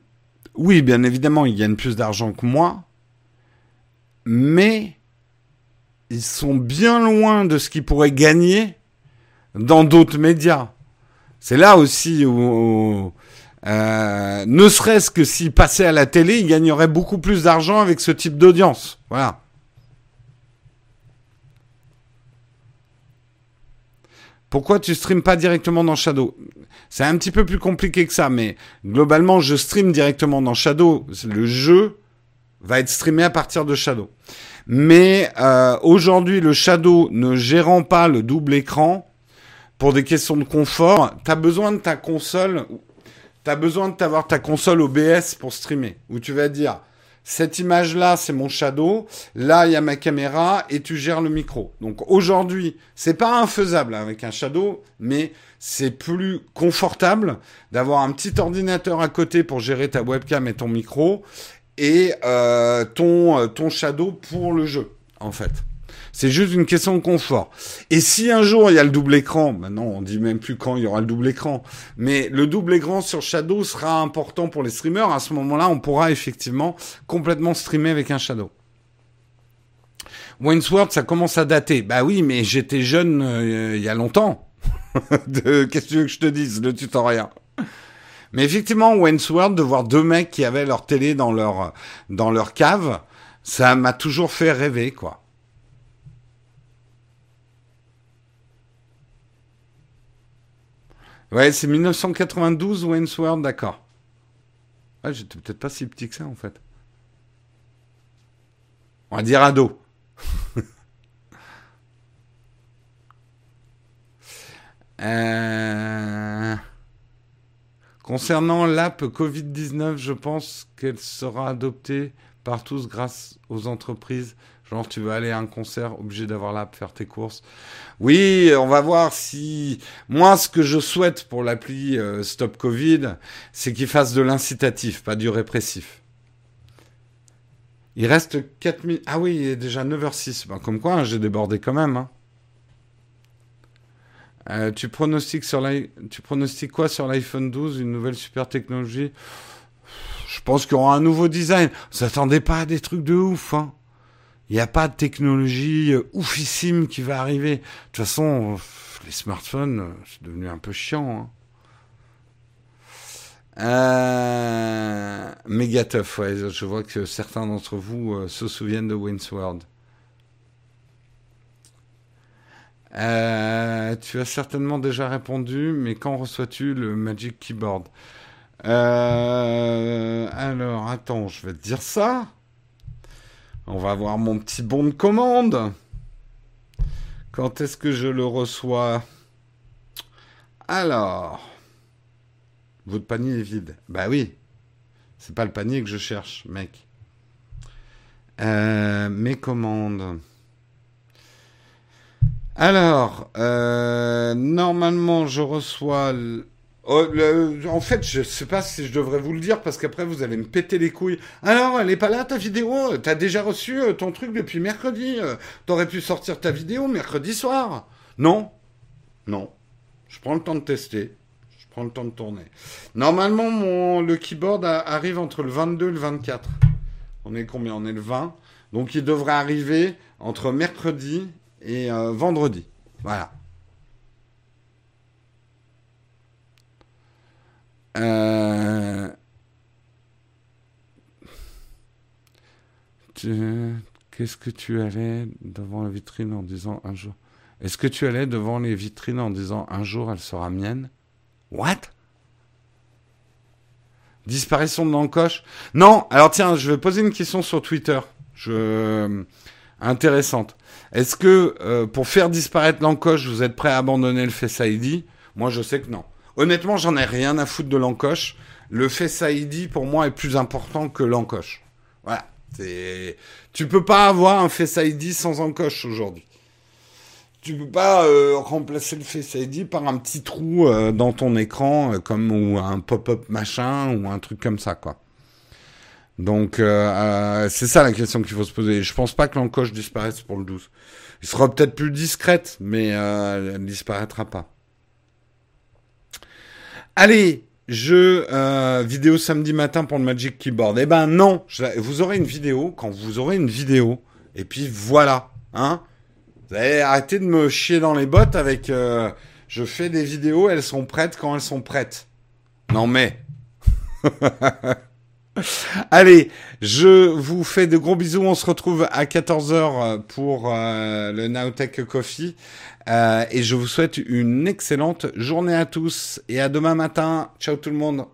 oui, bien évidemment, ils gagnent plus d'argent que moi. Mais ils sont bien loin de ce qu'ils pourraient gagner dans d'autres médias. C'est là aussi où, euh, ne serait-ce que s'ils passaient à la télé, ils gagneraient beaucoup plus d'argent avec ce type d'audience. Voilà. Pourquoi tu streames pas directement dans Shadow? C'est un petit peu plus compliqué que ça, mais globalement, je stream directement dans Shadow. Le jeu va être streamé à partir de Shadow. Mais euh, aujourd'hui, le Shadow ne gérant pas le double écran, pour des questions de confort, tu as besoin de ta console, besoin ta console OBS pour streamer, où tu vas dire, cette image-là, c'est mon shadow. Là, il y a ma caméra et tu gères le micro. Donc aujourd'hui, c'est pas infaisable avec un shadow, mais c'est plus confortable d'avoir un petit ordinateur à côté pour gérer ta webcam et ton micro et euh, ton euh, ton shadow pour le jeu, en fait. C'est juste une question de confort. Et si un jour il y a le double écran, maintenant on dit même plus quand il y aura le double écran, mais le double écran sur Shadow sera important pour les streamers. À ce moment-là, on pourra effectivement complètement streamer avec un Shadow. Wainsworth, ça commence à dater. Bah oui, mais j'étais jeune euh, il y a longtemps. Qu'est-ce que tu veux que je te dise, le tutoriel Mais effectivement, Wainsworth, de voir deux mecs qui avaient leur télé dans leur, dans leur cave, ça m'a toujours fait rêver, quoi. Ouais, c'est 1992 Wayne's d'accord. Ouais, j'étais peut-être pas si petit que ça en fait. On va dire ado. euh... Concernant l'app Covid-19, je pense qu'elle sera adoptée par tous grâce aux entreprises Genre, tu veux aller à un concert, obligé d'avoir l'app, faire tes courses. Oui, on va voir si... Moi, ce que je souhaite pour l'appli euh, Stop Covid, c'est qu'il fasse de l'incitatif, pas du répressif. Il reste 4 minutes. Ah oui, il est déjà 9h06. Ben, comme quoi, hein, j'ai débordé quand même. Hein. Euh, tu, pronostiques sur tu pronostiques quoi sur l'iPhone 12 Une nouvelle super technologie? Je pense qu'il y aura un nouveau design. Vous s'attendez pas à des trucs de ouf. Hein. Il n'y a pas de technologie euh, oufissime qui va arriver. De toute façon, les smartphones, euh, c'est devenu un peu chiant. Hein. Euh... Je vois que certains d'entre vous se souviennent de Winsword. Tu as certainement déjà répondu, mais quand reçois-tu le Magic Keyboard? Alors, attends, je vais te dire ça. On va voir mon petit bon de commande. Quand est-ce que je le reçois? Alors, votre panier est vide. Bah oui, c'est pas le panier que je cherche, mec. Euh, mes commandes. Alors, euh, normalement, je reçois Oh, en fait, je sais pas si je devrais vous le dire parce qu'après vous allez me péter les couilles. Alors, elle est pas là ta vidéo? T'as déjà reçu euh, ton truc depuis mercredi euh, T'aurais pu sortir ta vidéo mercredi soir Non? Non. Je prends le temps de tester. Je prends le temps de tourner. Normalement, mon, le keyboard arrive entre le 22 et le 24. On est combien? On est le 20. Donc il devrait arriver entre mercredi et euh, vendredi. Voilà. Euh, qu'est-ce que tu allais devant la vitrine en disant un jour? Est-ce que tu allais devant les vitrines en disant un jour elle sera mienne? What? Disparition de l'encoche? Non, alors tiens, je vais poser une question sur Twitter. Je... Intéressante. Est-ce que euh, pour faire disparaître l'encoche, vous êtes prêt à abandonner le Face ID Moi, je sais que non. Honnêtement, j'en ai rien à foutre de l'encoche. Le Face ID, pour moi, est plus important que l'encoche. Voilà. Tu peux pas avoir un Face ID sans encoche aujourd'hui. Tu peux pas euh, remplacer le Face ID par un petit trou euh, dans ton écran, euh, comme ou un pop-up machin ou un truc comme ça, quoi. Donc, c'est ça la question qu'il faut se poser. Je pense pas que l'encoche disparaisse pour le 12. Il sera peut-être plus discrète, mais elle ne disparaîtra pas. Allez, je vidéo samedi matin pour le Magic Keyboard. Eh ben non, vous aurez une vidéo quand vous aurez une vidéo. Et puis voilà, hein. Vous allez arrêter de me chier dans les bottes avec. je fais des vidéos, elles sont prêtes quand elles sont prêtes. Non mais. Allez, je vous fais de gros bisous. On se retrouve à 14h pour euh, le Nowtech Coffee. Euh, et je vous souhaite une excellente journée à tous et à demain matin. Ciao tout le monde.